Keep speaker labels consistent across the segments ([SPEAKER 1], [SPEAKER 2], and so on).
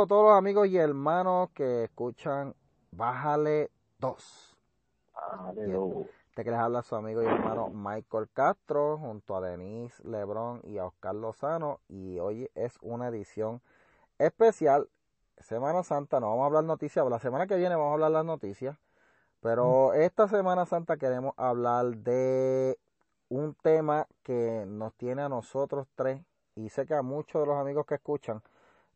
[SPEAKER 1] Saludo a todos los amigos y hermanos que escuchan Bájale 2.
[SPEAKER 2] Bájale 2.
[SPEAKER 1] Este que les habla su amigo y hermano Michael Castro junto a Denise Lebrón y a Oscar Lozano y hoy es una edición especial Semana Santa, no vamos a hablar noticias, la semana que viene vamos a hablar las noticias, pero esta Semana Santa queremos hablar de un tema que nos tiene a nosotros tres y sé que a muchos de los amigos que escuchan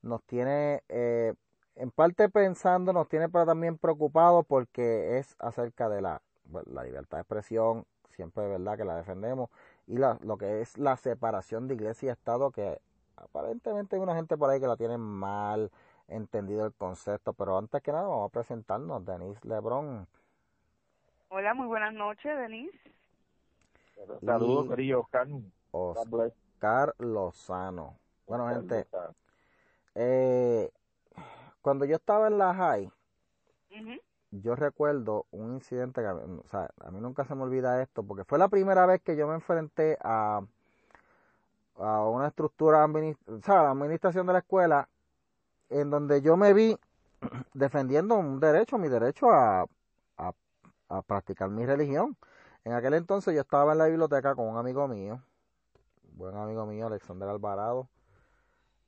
[SPEAKER 1] nos tiene eh, en parte pensando, nos tiene pero también preocupados porque es acerca de la, la libertad de expresión, siempre es verdad que la defendemos, y la, lo que es la separación de iglesia y Estado, que aparentemente hay una gente por ahí que la tiene mal entendido el concepto, pero antes que nada vamos a presentarnos, Denise Lebrón.
[SPEAKER 3] Hola, muy buenas noches, Denise.
[SPEAKER 2] Saludos, querido Oscar.
[SPEAKER 1] Oscar Lozano. Bueno, gente, eh, cuando yo estaba en la high, yo recuerdo un incidente que, o sea, a mí nunca se me olvida esto, porque fue la primera vez que yo me enfrenté a, a una estructura, o sea, la administración de la escuela, en donde yo me vi defendiendo un derecho, mi derecho a, a, a practicar mi religión. En aquel entonces yo estaba en la biblioteca con un amigo mío, buen amigo mío, Alexander Alvarado,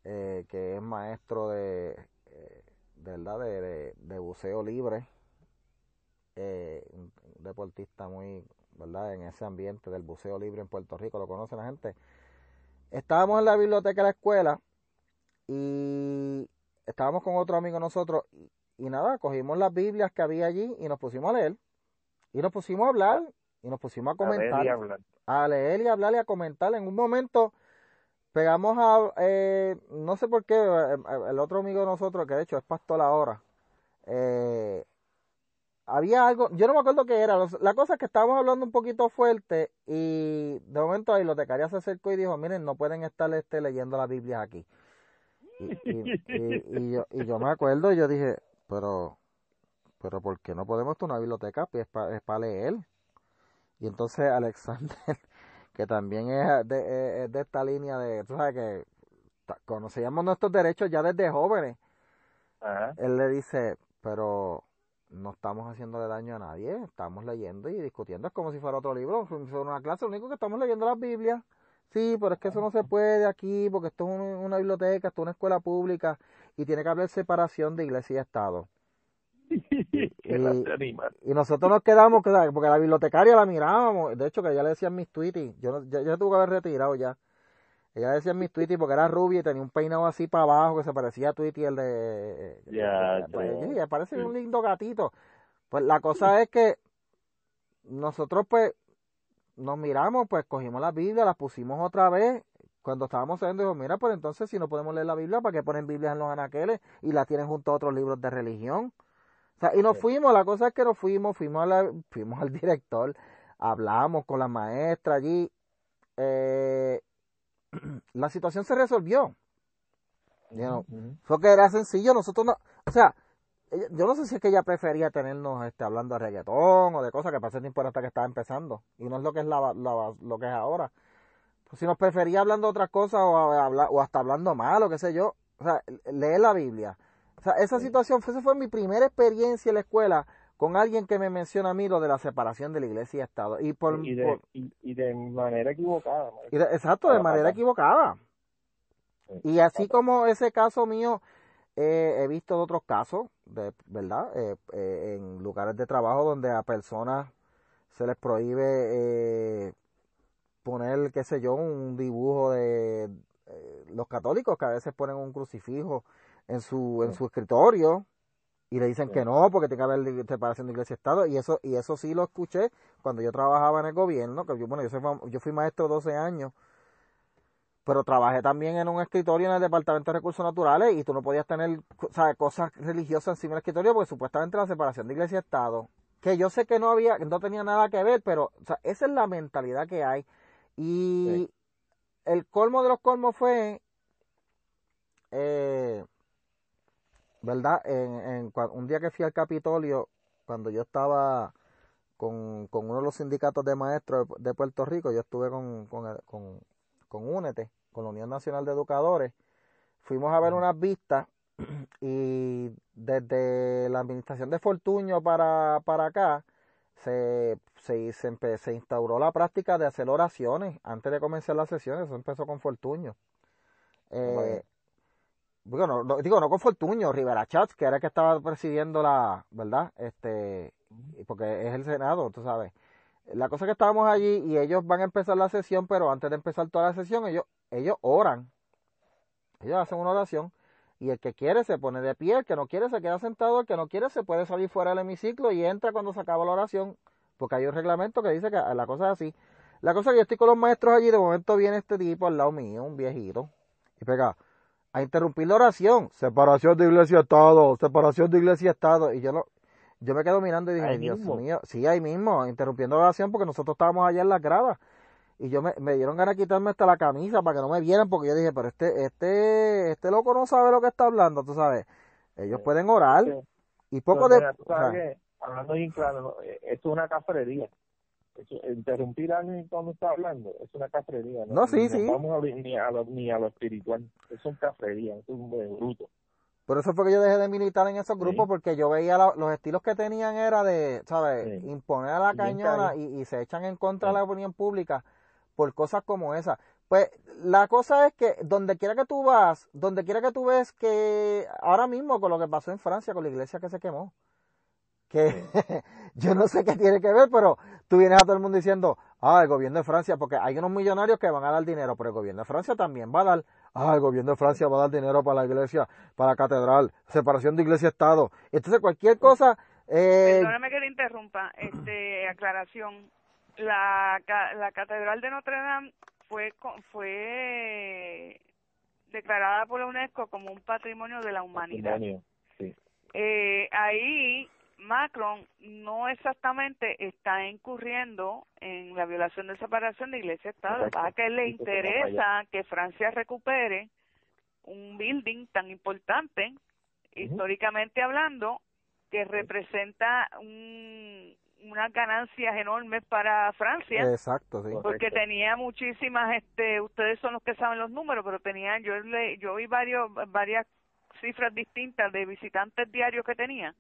[SPEAKER 1] eh, que es maestro de, eh, ¿verdad? De, de, buceo libre, eh, un deportista muy, ¿verdad? En ese ambiente del buceo libre en Puerto Rico, lo conoce la gente. Estábamos en la biblioteca de la escuela y estábamos con otro amigo nosotros y, y nada, cogimos las Biblias que había allí y nos pusimos a leer y nos pusimos a hablar y nos pusimos a comentar. A leer y, a hablar y a comentar. En un momento pegamos a, eh, no sé por qué, eh, el otro amigo de nosotros, que de hecho es pastor ahora, eh, había algo, yo no me acuerdo qué era, la cosa es que estábamos hablando un poquito fuerte y de momento ahí los de Caria se acercó y dijo, miren, no pueden estar este, leyendo la Biblia aquí. Y, yo, y yo me acuerdo y yo dije, pero, pero ¿por qué no podemos tener una biblioteca? Pues es para es leer. Y entonces Alexander, que también es de, de esta línea de, tú sabes que conocíamos nuestros derechos ya desde jóvenes, él le dice, pero no estamos haciéndole daño a nadie, estamos leyendo y discutiendo, es como si fuera otro libro, fuera una clase, lo único que estamos leyendo es la Biblia. Sí, pero es que eso no se puede aquí, porque esto es una biblioteca, esto es una escuela pública y tiene que haber separación de iglesia y Estado. y, nosotros nos quedamos, porque la bibliotecaria la mirábamos, de hecho que ella le decía en mis tweets, yo, yo, yo tuve que haber retirado ya. Ella decía en mis tweets porque era rubia y tenía un peinado así para abajo que se parecía a Tweety el de...
[SPEAKER 2] Ya,
[SPEAKER 1] yeah, parece un lindo gatito. Pues la cosa es que nosotros pues nos miramos, pues cogimos la Biblia, la pusimos otra vez. Cuando estábamos saliendo, dijo, mira, pues entonces si no podemos leer la Biblia, ¿para qué ponen Biblias en los anaqueles y la tienen junto a otros libros de religión? O sea, y nos fuimos, la cosa es que nos fuimos, fuimos, a la, fuimos al director, hablamos con la maestra allí, eh, la situación se resolvió. Fue que era sencillo, nosotros no, o sea, yo no sé si es que ella prefería tenernos este, hablando de reggaetón o de cosas que pasé tiempo hasta que estaba empezando y no es lo que es la, lo que es ahora. Pues si nos prefería hablando de otras cosas o, o hasta hablando mal o qué sé yo, o sea, leer la Biblia. O sea, esa situación, esa fue mi primera experiencia en la escuela con alguien que me menciona a mí lo de la separación de la iglesia y Estado. Y, por,
[SPEAKER 2] y, de, y, de manera equivocada.
[SPEAKER 1] exacto, de manera equivocada. Y así como ese caso mío, eh, he visto otros casos, de, ¿verdad? Eh, eh, en lugares de trabajo donde a personas se les prohíbe poner, qué sé yo, un dibujo de los católicos que a veces ponen un crucifijo en su, en su escritorio y le dicen que no porque tiene que haber separación de iglesia y estado y eso y eso sí lo escuché cuando yo trabajaba en el gobierno que yo bueno yo, soy, yo fui maestro 12 años pero trabajé también en un escritorio en el departamento de recursos naturales y tú no podías tener cosas religiosas encima del escritorio porque supuestamente la separación de iglesia y estado que yo sé que no había no tenía nada que ver pero o sea, esa es la mentalidad que hay. Y el colmo de los colmos fue eh, ¿verdad? En, en, un día que fui al Capitolio, cuando yo estaba con, con uno de los sindicatos de maestros de, Puerto Rico, yo estuve con, con, con, con UNETE, con la Unión Nacional de Educadores, fuimos a ver unas vistas y desde la administración de Fortuño para, para acá, se, se, se, se, instauró la práctica de hacer oraciones antes de comenzar las sesiones. Eso empezó con Fortuño. Eh, bueno, digo, no con Fortuño, Rivera Chats, que era el que estaba presidiendo la, ¿verdad? Este, porque es el Senado, tú sabes. La cosa es que estábamos allí y ellos van a empezar la sesión, pero antes de empezar toda la sesión, ellos, ellos oran. Ellos hacen una oración y el que quiere se pone de pie, el que no quiere se queda sentado, el que no quiere se puede salir fuera del hemiciclo y entra cuando se acaba la oración, porque hay un reglamento que dice que la cosa es así. La cosa es que yo estoy con los maestros allí, de momento viene este tipo al lado mío, un viejito, y pega a interrumpir la oración, separación de iglesia y estado, separación de iglesia y estado, y yo no, yo me quedo mirando y dije, Dios mío, sí, ahí mismo, interrumpiendo la oración porque nosotros estábamos allá en las gradas. Y yo me, me dieron ganas de quitarme hasta la camisa para que no me vieran porque yo dije, pero este, este, este loco no sabe lo que está hablando, tú sabes. Ellos pueden orar y poco de...
[SPEAKER 2] hablando bien claro, eh, esto es una cafrería. Interrumpir a alguien cuando está hablando es una cafrería.
[SPEAKER 1] No, sí, sí.
[SPEAKER 2] No vamos a, ni, a lo, ni a lo espiritual. Es una cafrería, es un bruto.
[SPEAKER 1] Por eso fue que yo dejé de militar en esos grupos, porque yo veía los estilos que tenían era de, ¿sabes? Imponer a la cañona y, y, se echan en contra de la opinión pública por cosas como esa. Pues la cosa es que donde quiera que tú vas, donde quiera que tú ves que ahora mismo con lo que pasó en Francia, con la iglesia que se quemó, que yo no sé qué tiene que ver, pero tú vienes a todo el mundo diciendo, ah, el gobierno de Francia, porque hay unos millonarios que van a dar dinero, pero el gobierno de Francia también va a dar, ah, el gobierno de Francia va a dar dinero para la iglesia, para la catedral, separación de iglesia-estado. Entonces cualquier cosa...
[SPEAKER 3] Eh, Perdóname que le interrumpa, este, aclaración la, la Catedral de Notre Dame fue, fue declarada por la UNESCO como un patrimonio de la humanidad. Eh, ahí Macron no exactamente está incurriendo en la violación de separación de iglesia-estado, a que le interesa que Francia recupere un building tan importante, históricamente hablando, que representa un, unas ganancias enormes para Francia.
[SPEAKER 1] Exacto, sí.
[SPEAKER 3] Porque tenía muchísimas, este, ustedes son los que saben los números, pero tenía, yo le, yo vi varios, varias cifras distintas de visitantes diarios que tenía.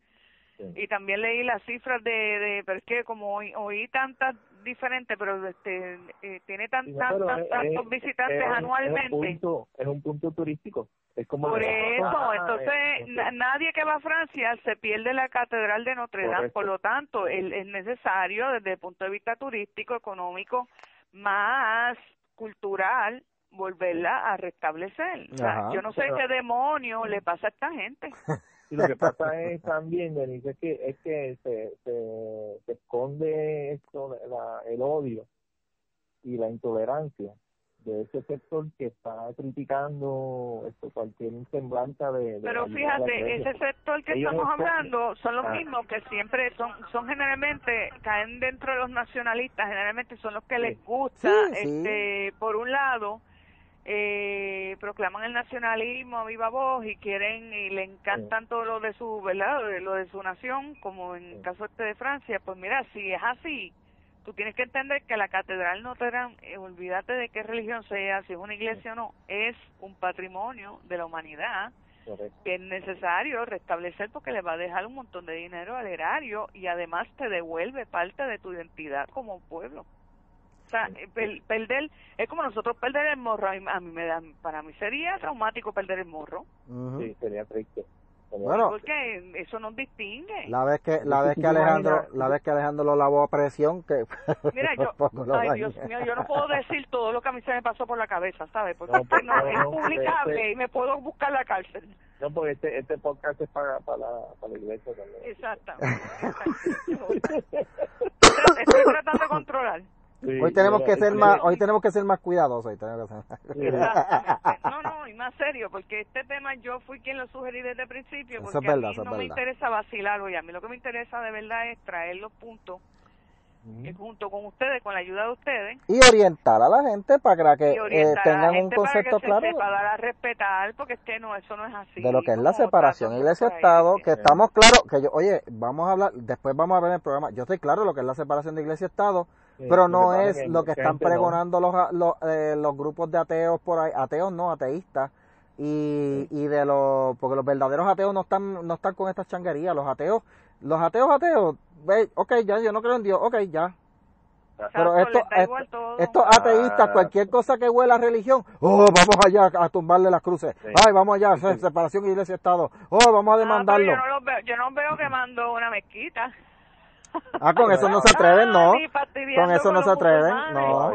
[SPEAKER 3] Y también leí las cifras de, de pero es que como oí, oí tantas diferentes, pero este, eh, tiene tantas, tantos visitantes anualmente.
[SPEAKER 2] Es un, punto, turístico. Es como
[SPEAKER 3] Por eso, entonces nadie que va a Francia se pierde la Catedral de Notre Dame, por lo tanto es necesario desde el punto de vista turístico, económico, más cultural, volverla a restablecer. yo no sé qué demonio le pasa a esta gente.
[SPEAKER 2] Y lo que pasa es también, Denise, es que, es que se, se, esconde esto, la, el odio y la intolerancia de ese sector que está criticando esto, cualquier semblanza de,
[SPEAKER 3] pero fíjate ese sector que estamos hablando son los ah. mismos que siempre son son generalmente caen dentro de los nacionalistas generalmente son los que les gusta este por un lado eh, proclaman el nacionalismo a viva voz y quieren y le encantan todo lo de su verdad lo de su nación como en el caso este de Francia pues mira si es así tú tienes que entender que la catedral no te dan eh, olvídate de qué religión sea si es una iglesia o no es un patrimonio de la humanidad que es necesario restablecer porque le va a dejar un montón de dinero al erario y además te devuelve parte de tu identidad como pueblo o sea, perder, es como nosotros perder el morro, a mí, me da, para mí sería traumático perder el morro.
[SPEAKER 2] Sí, sería triste.
[SPEAKER 3] Bueno, porque eso nos distingue.
[SPEAKER 1] La vez que la vez que Alejandro la vez que Alejandro lo lavó a presión que
[SPEAKER 3] Mira, yo ay Dios mío, yo no puedo decir todo lo que a mí se me pasó por la cabeza, ¿sabes? Porque no, es publicable este y me puedo buscar la cárcel.
[SPEAKER 2] No, porque este este podcast es para para la, para la iglesia también.
[SPEAKER 3] Exactamente. Estoy tratando de controlar
[SPEAKER 1] hoy tenemos que ser más, hoy tenemos que ser más cuidadosos. Hoy tenemos
[SPEAKER 3] que ser... no, no, y más serio, porque este tema yo fui quien lo sugerí desde el principio, porque a mí no me interesa vacilarlo y a mí lo que me interesa de verdad es traer los puntos junto con ustedes, con la ayuda de ustedes.
[SPEAKER 1] Y orientar a la gente para que eh, tengan un concepto claro.
[SPEAKER 3] Para dar a respetar, porque es que no, eso no es así.
[SPEAKER 1] De lo que es la separación iglesia-estado, que estamos claros, que yo, oye, vamos a hablar, después vamos a ver en el programa, yo estoy claro de lo que es la separación de iglesia-estado, pero no es lo que están pregonando los, los, eh, los grupos de ateos por ahí, ateos no, ateístas, y, y de los, porque los verdaderos ateos no están, no están con estas changuerías, los ateos, los ateos ateos, ok, ya, yo no creo en Dios, ok, ya, pero esto, estos ateístas, cualquier cosa que huela a religión, oh, vamos allá a tumbarle las cruces. Ay, vamos allá, separación iglesia-estado. Oh, vamos a ah, demandarlo.
[SPEAKER 3] yo, no veo, yo no veo quemando una mezquita.
[SPEAKER 1] Ah, con eso no se atreven, no. Con eso no se atreven, no.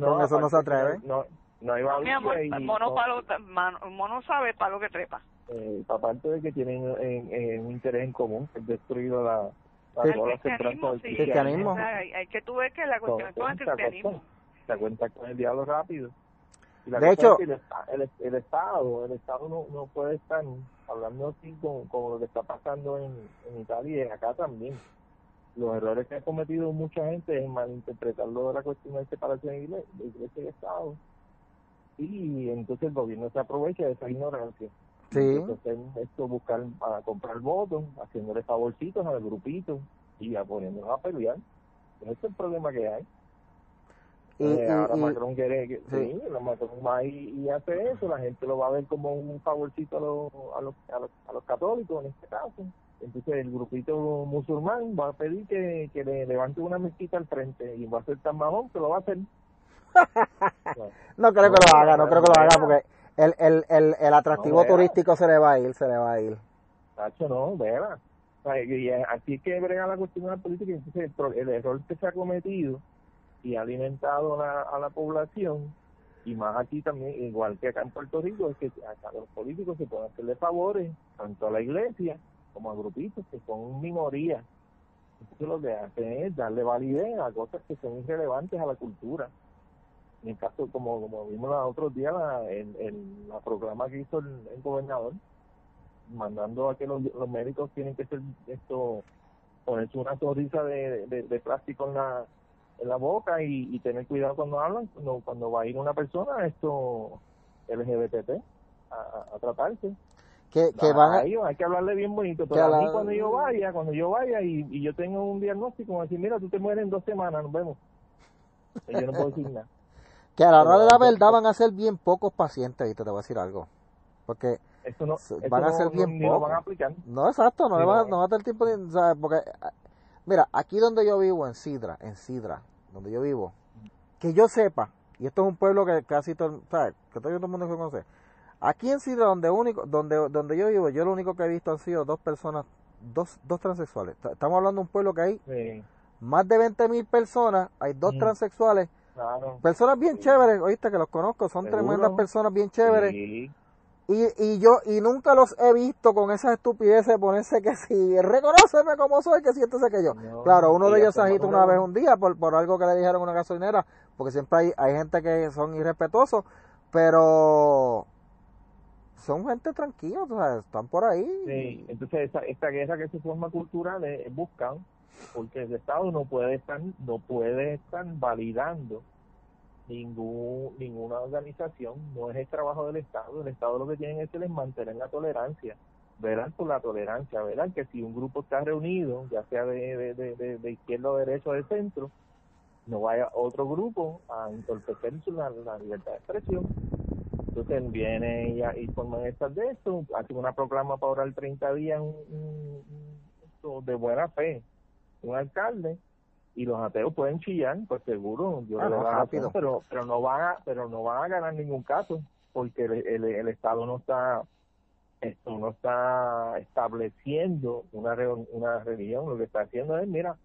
[SPEAKER 1] Con eso no se atreven.
[SPEAKER 2] No, no hay
[SPEAKER 3] el mono, mono sabe para lo que trepa.
[SPEAKER 2] Eh, aparte de que tienen un interés en común, es destruir la
[SPEAKER 3] el cristianismo, sí. cristianismo. Hay, que tú ves que la cuestión es con el cristianismo.
[SPEAKER 2] Se cuenta con el diablo rápido.
[SPEAKER 1] de hecho,
[SPEAKER 2] el, el, Estado, el Estado no, no puede estar hablando así con, con lo que está pasando en, en Italia y acá también. Los errores que ha cometido mucha gente es malinterpretarlo de la cuestión de separación de iglesia, y Estado. Y entonces el gobierno se aprovecha de esa ignorancia.
[SPEAKER 1] Sí.
[SPEAKER 2] Entonces, esto buscar para comprar votos, haciéndole favorcitos al grupito y a poniéndonos a pelear. Ese es el problema que hay. Y, eh, ahora Macron quiere que sí. Macron va y, hace eso, la gente lo va a ver como un favorcito a los, a los, a los, católicos en este caso. Entonces el grupito musulmán va a pedir que, que le levante una mezquita al frente y va a ser tan mamón que lo va a hacer.
[SPEAKER 1] no creo que lo haga, no creo que lo haga porque el, el, el, el atractivo turístico se le va a ir, se le va a ir.
[SPEAKER 2] Tacho, no, vea. Y aquí que brega la cuestión de la política, entonces el, error que se ha cometido y ha alimentado a la población, y más aquí también, igual que acá en Puerto Rico, es que acá los políticos se pueden hacerle favores, tanto a la iglesia como a grupitos que son minorías. Entonces lo que hacen es darle validez a cosas que son irrelevantes a la cultura en el caso, como, como vimos los otros días, en, en la programa que hizo el, gobernador, mandando a que los, médicos tienen que ser esto, ponerse una sonrisa de, de, plástico en la, en la boca y, tener cuidado cuando hablan, cuando, cuando va a ir una persona, esto LGBT, a, a tratarse.
[SPEAKER 1] Que, que van
[SPEAKER 2] hay que hablarle bien bonito, pero a mí cuando yo vaya, cuando yo vaya y, y yo tengo un diagnóstico, decir, mira, tú te mueres en dos semanas, nos vemos. Y yo no puedo decir nada.
[SPEAKER 1] Que a la hora de la verdad van a ser bien pocos pacientes, y te voy a decir algo. Porque van a ser bien pocos. No, exacto, no, va, no va a tener tiempo de... Porque, ah, mira, aquí donde yo vivo, en Sidra, en Sidra, donde yo vivo, que yo sepa, y esto es un pueblo que casi todo, ¿sabes? que todo el mundo conoce. Aquí en Sidra, donde único, donde, donde yo vivo, yo lo único que he visto han sido dos personas, dos, dos transexuales. Estamos hablando de un pueblo que hay más de 20 mil personas, hay dos transexuales. Personas bien chéveres, oíste que los conozco, son tremendas personas bien chéveres. Y, y yo y nunca los he visto con esas estupideces de ponerse que si reconoceme como soy, que siéntese que yo. claro, uno de ellos se agita una vez un día por, por algo que le dijeron a una gasolinera, porque siempre hay, hay gente que son irrespetuosos, pero son gente tranquila, o sea, están por ahí.
[SPEAKER 2] Entonces esta, esta guerra que se forma cultural es, buscan porque el Estado no puede estar no puede estar validando ningún ninguna organización no es el trabajo del Estado el Estado lo que tiene es que les mantener la tolerancia verán por la tolerancia verán que si un grupo está reunido ya sea de, de, de, izquierda o derecha o de centro no vaya otro grupo a entorpecer la libertad de expresión entonces viene y, y forman estas de esto hacen una proclama para orar 30 días de buena fe un alcalde y los ateos pueden chillar, pues seguro, yo lo rápido. pero pero no van a pero no van a ganar ningún caso porque el, el, Estado no está esto no está estableciendo una una religión, lo que está haciendo es mira,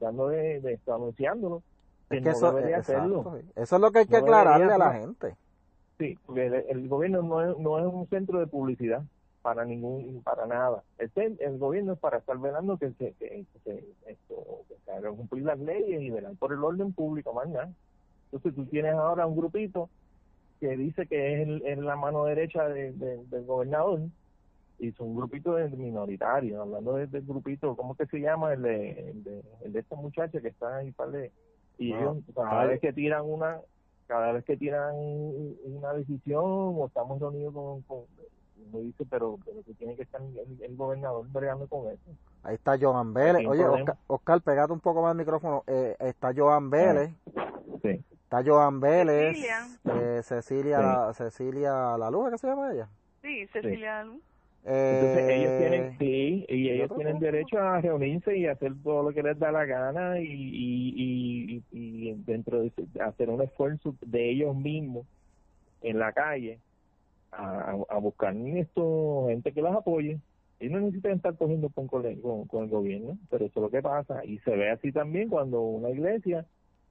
[SPEAKER 2] dando de, de anunciándolo.
[SPEAKER 1] Que, eso, debería hacerlo. Eso es lo que hay que aclararle a la gente.
[SPEAKER 2] Sí, porque el, gobierno no es, no es un centro de publicidad para ningún para nada. El, el gobierno es para estar velando que se que, esto que se hagan cumplir las leyes y velar por el orden público más nada. Entonces tú tienes ahora un grupito que dice que es, el, la mano derecha del gobernador y es un grupito de minoritario hablando del grupito cómo que se llama el de el de, el de esta muchacha que está ahí para y ellos cada vez que tiran una cada vez que tiran una decisión o estamos reunidos con me dice, pero, pero que tiene que estar el, gobernador bregando con eso.
[SPEAKER 1] Ahí está Joan Vélez. Oye, Oscar, Oscar, pegate un poco más el micrófono. Eh, está Joan Vélez.
[SPEAKER 2] Sí.
[SPEAKER 1] Está Joan Vélez, Cecilia, eh, Cecilia, la, Cecilia La Luz, ¿qué se llama ella?
[SPEAKER 3] Sí, Cecilia La Luz.
[SPEAKER 2] Entonces ellos tienen, eh, sí, y ellos tienen derecho a reunirse y hacer todo lo que les da la gana y, y, y, de hacer un esfuerzo de ellos mismos en la calle a, a buscar esto, gente que los apoye. Y no necesitan estar cogiendo con, con, con el gobierno, pero eso es lo que pasa. Y se ve así también cuando una iglesia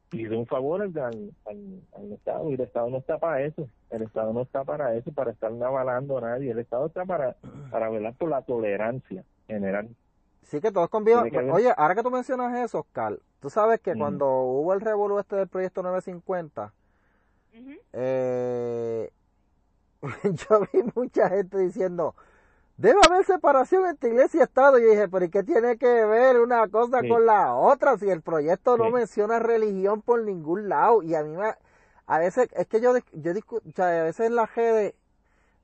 [SPEAKER 2] pide un favor al, al, Estado y el Estado no está para eso, el Estado no está para eso, para estar avalando a nadie, el Estado está para, para velar por la tolerancia general.
[SPEAKER 1] Sí, que todos convivan. Oye, ahora que tú mencionas eso, Oscar, tú sabes que cuando hubo el revolú este del proyecto 950, eh, yo vi mucha gente diciendo, Debe haber separación entre iglesia y Estado. Y yo dije, pero ¿y qué tiene que ver una cosa con la otra? Si el proyecto no menciona religión por ningún lado. Y a mí me, a veces, es que yo, yo o sea, a veces la GD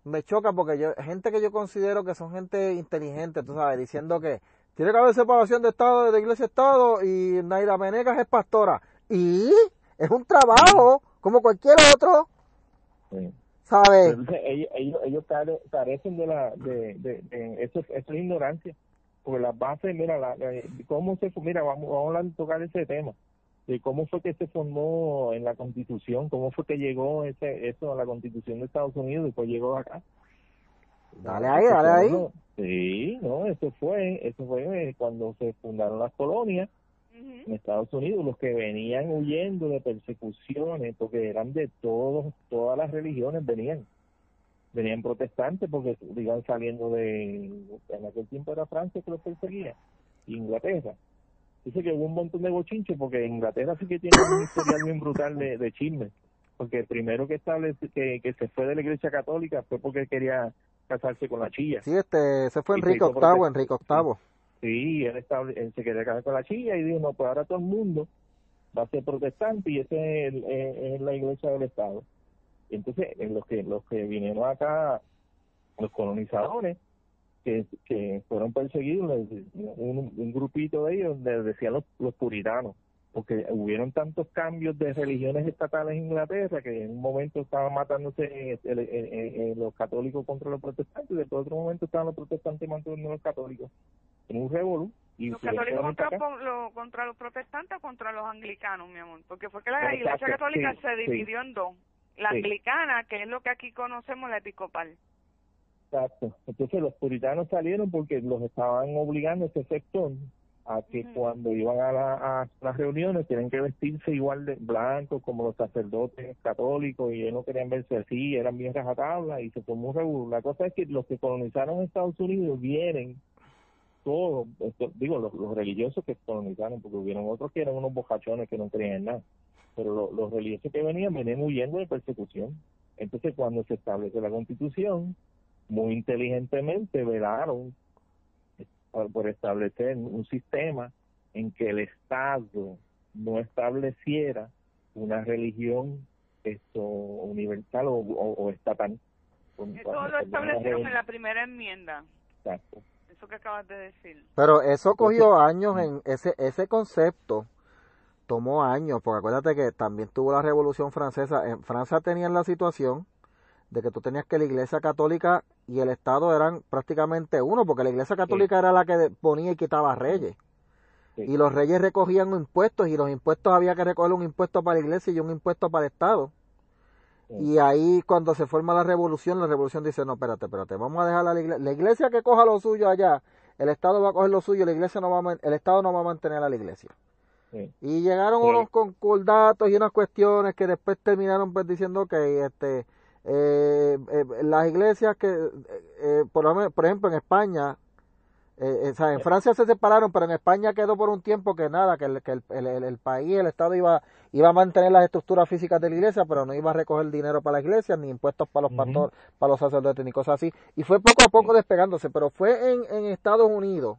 [SPEAKER 1] me choca porque yo, gente que yo considero que son gente inteligente, tú sabes, diciendo que tiene que haber separación de Estado, de iglesia y Estado, y Naira Menegas es pastora. Y es un trabajo, como cualquier otro.
[SPEAKER 2] Entonces, ellos, ellos, carecen de la, de, de, eso, eso es ignorancia, porque las bases, mira, la, cómo se, mira, vamos, vamos a tocar ese tema, de cómo fue que se formó en la constitución, cómo fue que llegó ese, eso a la constitución de Estados Unidos y pues llegó acá.
[SPEAKER 1] Dale ahí, dale ahí.
[SPEAKER 2] Sí, no, eso fue, eso fue eh, cuando se fundaron las colonias, en Estados Unidos, los que venían huyendo de persecuciones, porque eran de todos, todas las religiones venían. Venían protestantes porque iban saliendo de, en aquel tiempo era Francia que los perseguía, Inglaterra. Dice que hubo un montón de bochinches porque Inglaterra sí que tiene un historial bien brutal de, de chisme. Porque el primero que, establece, que, que se fue de la iglesia católica fue porque quería casarse con la chilla.
[SPEAKER 1] Sí, este, se fue Enrique VIII, Enrique VIII.
[SPEAKER 2] Sí, él, se quería casar con la chilla y dijo, no, pues ahora todo el mundo va a ser protestante y ese es, la iglesia del Estado. Entonces, en los que, los que vinieron acá, los colonizadores, que, que fueron perseguidos, un, un grupito de ellos les decían los, los puritanos, porque hubieron tantos cambios de religiones estatales en Inglaterra que en un momento estaban matándose los católicos contra los protestantes y después otro momento estaban los protestantes matando a los católicos en un revolú.
[SPEAKER 3] ¿Los católicos contra, contra, los protestantes o contra los anglicanos, mi amor? Porque fue que la Iglesia Católica se dividió en dos. La anglicana, que es lo que aquí conocemos, la episcopal.
[SPEAKER 2] Exacto. Entonces los puritanos salieron porque los estaban obligando ese sector a que cuando iban a, a, las reuniones tienen que vestirse igual de blanco como los sacerdotes católicos y ellos no querían verse así, eran bien rajatabla y se formó un revuelo. La cosa es que los que colonizaron Estados Unidos vienen todos, digo, los, religiosos que colonizaron, porque hubieron otros que eran unos bocachones que no creían en nada, pero los religiosos que venían venían huyendo de persecución. Entonces cuando se establece la constitución, muy inteligentemente velaron por establecer un sistema en que el Estado no estableciera una religión esto universal o, o, estatal.
[SPEAKER 3] Eso lo establecieron en la primera enmienda. Exacto. Eso que acabas de decir.
[SPEAKER 1] Pero eso cogió años en ese ese concepto tomó años, porque acuérdate que también tuvo la Revolución Francesa. En Francia tenían la situación de que tú tenías que la Iglesia Católica y el Estado eran prácticamente uno, porque la Iglesia Católica era la que ponía y quitaba reyes. Y los reyes recogían impuestos y los impuestos había que recoger un impuesto para la Iglesia y un impuesto para el Estado. Y ahí cuando se forma la revolución, la revolución dice, no, espérate, espérate, vamos a dejar a la iglesia, la iglesia que coja lo suyo allá, el Estado va a coger lo suyo, la iglesia no va a, el Estado no va a mantener a la iglesia. Y llegaron unos concordatos y unas cuestiones que después terminaron pues diciendo que este eh, eh, las iglesias que, eh, eh por, por, ejemplo, en España, eh, o sea, en Francia se separaron, pero en España quedó por un tiempo que nada, que el, que el, el, país, el Estado iba, iba a mantener las estructuras físicas de la iglesia, pero no iba a recoger dinero para la iglesia, ni impuestos para los pastores, para los sacerdotes, ni cosas así. Y fue poco a poco despegándose, pero fue en, en Estados Unidos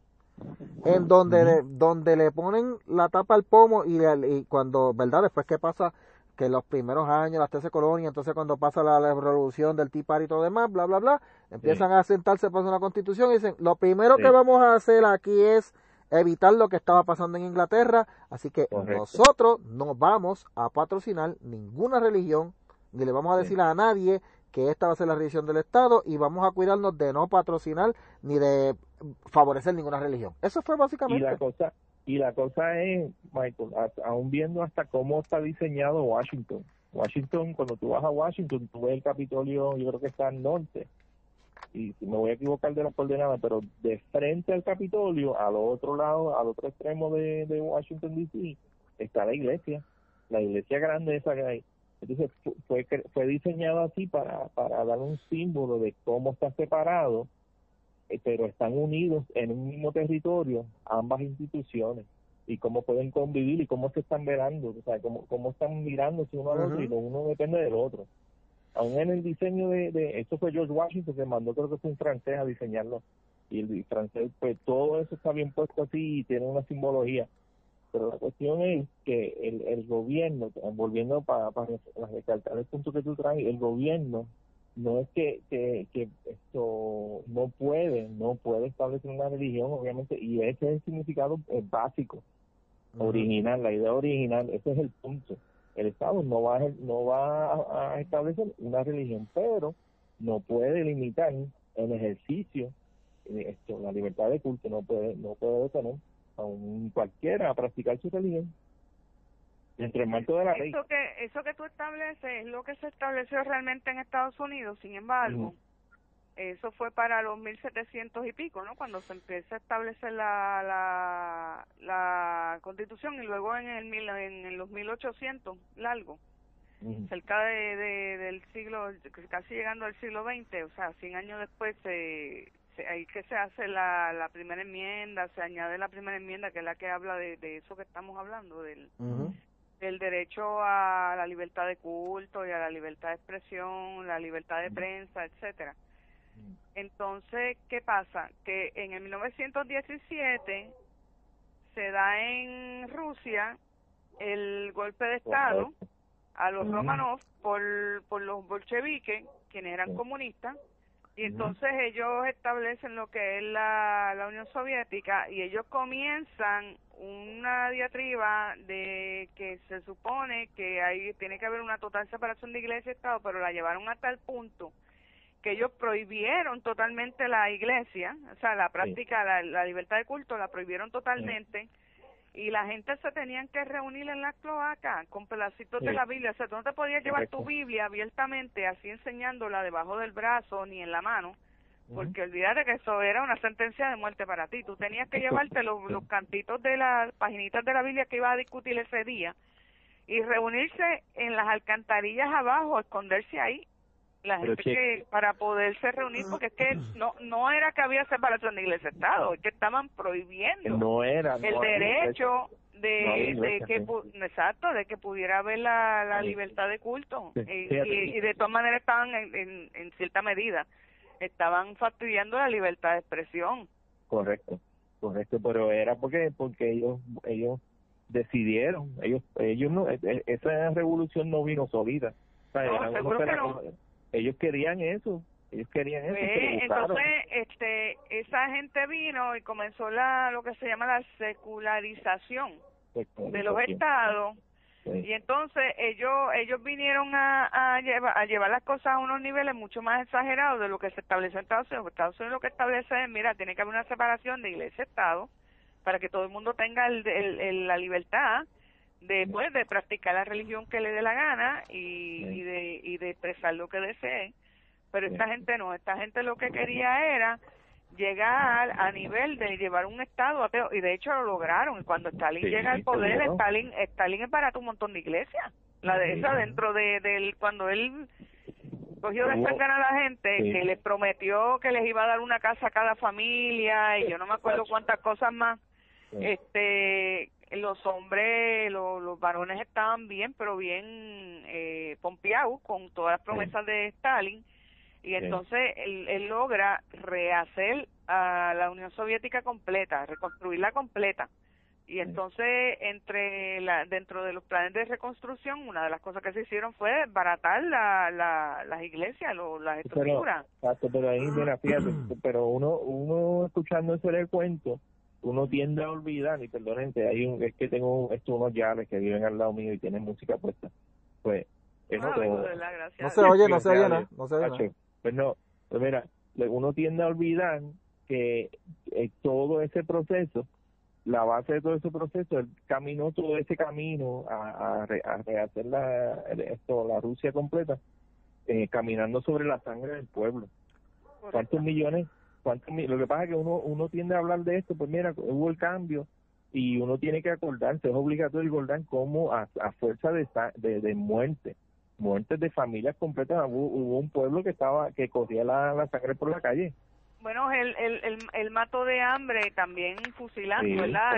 [SPEAKER 1] en donde, donde le ponen la tapa al pomo y, y cuando, ¿verdad? Después que pasa que los primeros años, las 13 colonias, entonces cuando pasa la, revolución del tipar y todo demás, bla, bla, bla, empiezan a sentarse para una constitución y dicen, lo primero que vamos a hacer aquí es evitar lo que estaba pasando en Inglaterra. Así que nosotros no vamos a patrocinar ninguna religión, ni le vamos a decir a nadie que esta va a ser la religión del Estado y vamos a cuidarnos de no patrocinar ni de favorecer ninguna religión. Eso fue básicamente.
[SPEAKER 2] Y la cosa, y la cosa es, Michael, aún viendo hasta cómo está diseñado Washington. Washington, cuando tú vas a Washington, tú ves el Capitolio, yo creo que está al norte, y me voy a equivocar de las coordenadas, pero de frente al Capitolio, al otro lado, al otro extremo de, Washington DC, está la iglesia, la iglesia grande esa que hay. Entonces fue, fue diseñado así para, para dar un símbolo de cómo está separado, pero están unidos en un mismo territorio ambas instituciones y cómo pueden convivir y cómo se están mirando, o sea, cómo, cómo están mirándose uno al otro y uno depende del otro aún en el diseño de, de esto fue George Washington que mandó creo que fue un francés a diseñarlo y el, francés pues todo eso está bien puesto así y tiene una simbología pero la cuestión es que el, el gobierno volviendo para, para recalcar el punto que tú traes el gobierno no es que, que, que esto no puede no puede establecer una religión obviamente y ese es el significado básico original la idea original ese es el punto. El Estado no va a, no va a establecer una religión, pero no puede limitar el ejercicio esto, la libertad de culto, no puede no puede detener a un cualquiera a practicar su religión dentro del marco de la ley.
[SPEAKER 3] Eso que, eso que tú estableces es lo que se estableció realmente en Estados Unidos, sin embargo, eso fue para los 1700 y pico, ¿no? Cuando se empieza a establecer la, la, la constitución y luego en, el, en los 1800, largo, cerca de, del siglo, casi llegando al siglo XX, o sea, 100 años después, se, ahí que se hace la, la primera enmienda, se añade la primera enmienda, que es la que habla de, de eso que estamos hablando, del, del derecho a la libertad de culto y a la libertad de expresión, la libertad de prensa, etcétera. Entonces, ¿qué pasa? Que en el 1917 se da en Rusia el golpe de Estado a los Romanov por, por los bolcheviques, quienes eran comunistas, y entonces ellos establecen lo que es la, la Unión Soviética y ellos comienzan una diatriba de que se supone que hay tiene que haber una total separación de iglesia y Estado, pero la llevaron hasta el punto que ellos prohibieron totalmente la iglesia, o sea, la práctica, la, libertad de culto la prohibieron totalmente y la gente se tenían que reunir en la cloaca con pedacitos de la Biblia, o sea, tú no te podías llevar tu Biblia abiertamente así enseñándola debajo del brazo ni en la mano, porque olvídate que eso era una sentencia de muerte para ti, tú tenías que llevarte los, los cantitos de las paginitas de la Biblia que iba a discutir ese día y reunirse en las alcantarillas abajo, esconderse ahí la gente que para poderse reunir porque es que no no era que había separación de iglesia estado es que estaban prohibiendo
[SPEAKER 2] no era
[SPEAKER 3] el derecho de, de que exacto de que pudiera haber la, la libertad de culto. Y, de todas maneras estaban en, en, cierta medida estaban fastidiando la libertad de expresión.
[SPEAKER 2] Correcto correcto pero era porque porque ellos ellos decidieron ellos ellos no e, e, esa revolución no vino solita ellos querían eso ellos querían eso
[SPEAKER 3] pues, entonces este esa gente vino y comenzó la lo que se llama la secularización de los estados. Y entonces ellos ellos vinieron a, a, llevar, a llevar las cosas a unos niveles mucho más exagerados de lo que se estableció en Estados Unidos. Estados Unidos lo que establece es, mira, tiene que haber una separación de iglesia-estado para que todo el mundo tenga el, la libertad de, pues, de practicar la religión que le dé la gana y, de, y de expresar lo que desee. Pero esta gente no, esta gente lo que quería era llegar a nivel de llevar un estado ateo y de hecho lo lograron. Cuando Stalin llega al poder Stalin Stalin es para un montón de iglesias. La de esa dentro de del cuando él cogió de cerca a la gente que les prometió que les iba a dar una casa a cada familia y yo no me acuerdo cuántas cosas más este los hombres, los, varones estaban bien, pero bien eh, pompeados con todas las promesas de Stalin. Y entonces él, logra rehacer a la Unión Soviética completa, reconstruirla completa. Y entonces, entre la, dentro de los planes de reconstrucción, una de las cosas que se hicieron fue baratar la, la, las iglesias, lo, las estructuras.
[SPEAKER 2] Pero, pero ahí, mira, fíjate, pero uno, uno escuchando ese cuento, uno tiende a olvidar, y perdonen, hay un, es que tengo esto, unos llaves que viven al lado mío y tienen música puesta. Pues,
[SPEAKER 3] eso
[SPEAKER 1] ah, no se oye, no se oye nada, no se oye
[SPEAKER 2] Pues no, pues mira, uno tiende a olvidar que eh, todo ese proceso, la base de todo ese proceso, él caminó todo ese camino a, a, rehacer la, esto, la Rusia completa, eh, caminando sobre la sangre del pueblo. ¿Cuántos millones lo que pasa es que uno, uno tiende a hablar de esto, pues mira, hubo el cambio y uno tiene que acordarse, es obligatorio recordar cómo a, a fuerza de, de, de muerte, muertes de familias completas, hubo, un pueblo que estaba que corría la sangre por la calle
[SPEAKER 3] bueno, el, el, el, mato de hambre también fusilando, ¿verdad?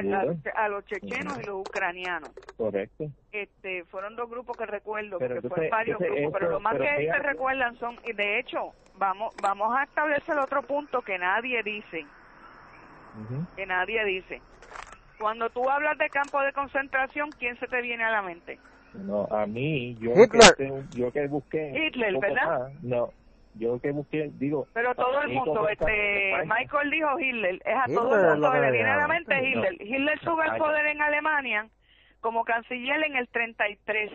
[SPEAKER 3] A, los chechenos y los ucranianos.
[SPEAKER 2] Correcto.
[SPEAKER 3] Este, fueron dos grupos que recuerdo, que fueron varios grupos, pero lo más que se recuerdan son, y de hecho, vamos, vamos a establecer otro punto que nadie dice, que nadie dice. Cuando tú hablas de campo de concentración, ¿quién se te viene a la mente?
[SPEAKER 2] No, a mí, yo,
[SPEAKER 1] Que,
[SPEAKER 2] yo que busqué.
[SPEAKER 3] Hitler, ¿verdad?
[SPEAKER 2] no, yo que busqué, digo...
[SPEAKER 3] Pero todo el mundo, este, Michael dijo Hitler, es a todo el mundo que le viene a la mente Hitler. Hitler sube el poder en Alemania como canciller en el 33.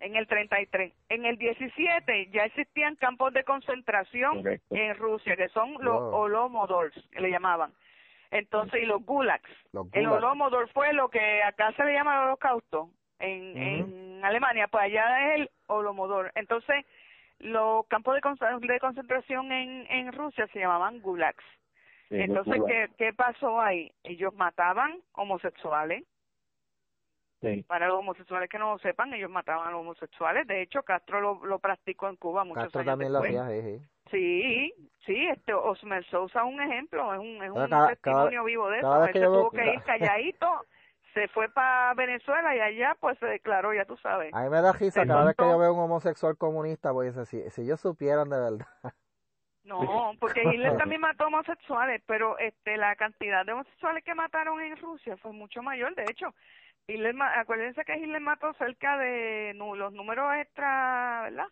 [SPEAKER 3] En el 33. En el 17 ya existían campos de concentración en Rusia, que son los Holomodors, que le llamaban. Entonces, y los gulags. El Holomodor fue lo que acá se le llama el holocausto en, en Alemania, pues allá es el Holomodor. Entonces, los campos de, concentración en, en Rusia se llamaban gulags. Entonces, ¿qué, ¿qué pasó ahí? Ellos mataban homosexuales. Para los homosexuales que no lo sepan, ellos mataban a los homosexuales. De hecho, Castro lo, lo practicó en Cuba muchos Castro también lo hacía, Sí, sí, este Osmer Sousa es un ejemplo, es un, es un testimonio vivo de eso. Él se tuvo que ir calladito se fue para Venezuela y allá pues se declaró, ya tú sabes.
[SPEAKER 1] A mí me da risa cada vez que yo veo un homosexual comunista, pues si, si ellos supieran de verdad.
[SPEAKER 3] No, porque Hitler también mató homosexuales, pero este la cantidad de homosexuales que mataron en Rusia fue mucho mayor. De hecho, Hitler, acuérdense que Hitler mató cerca de los números extra, ¿verdad?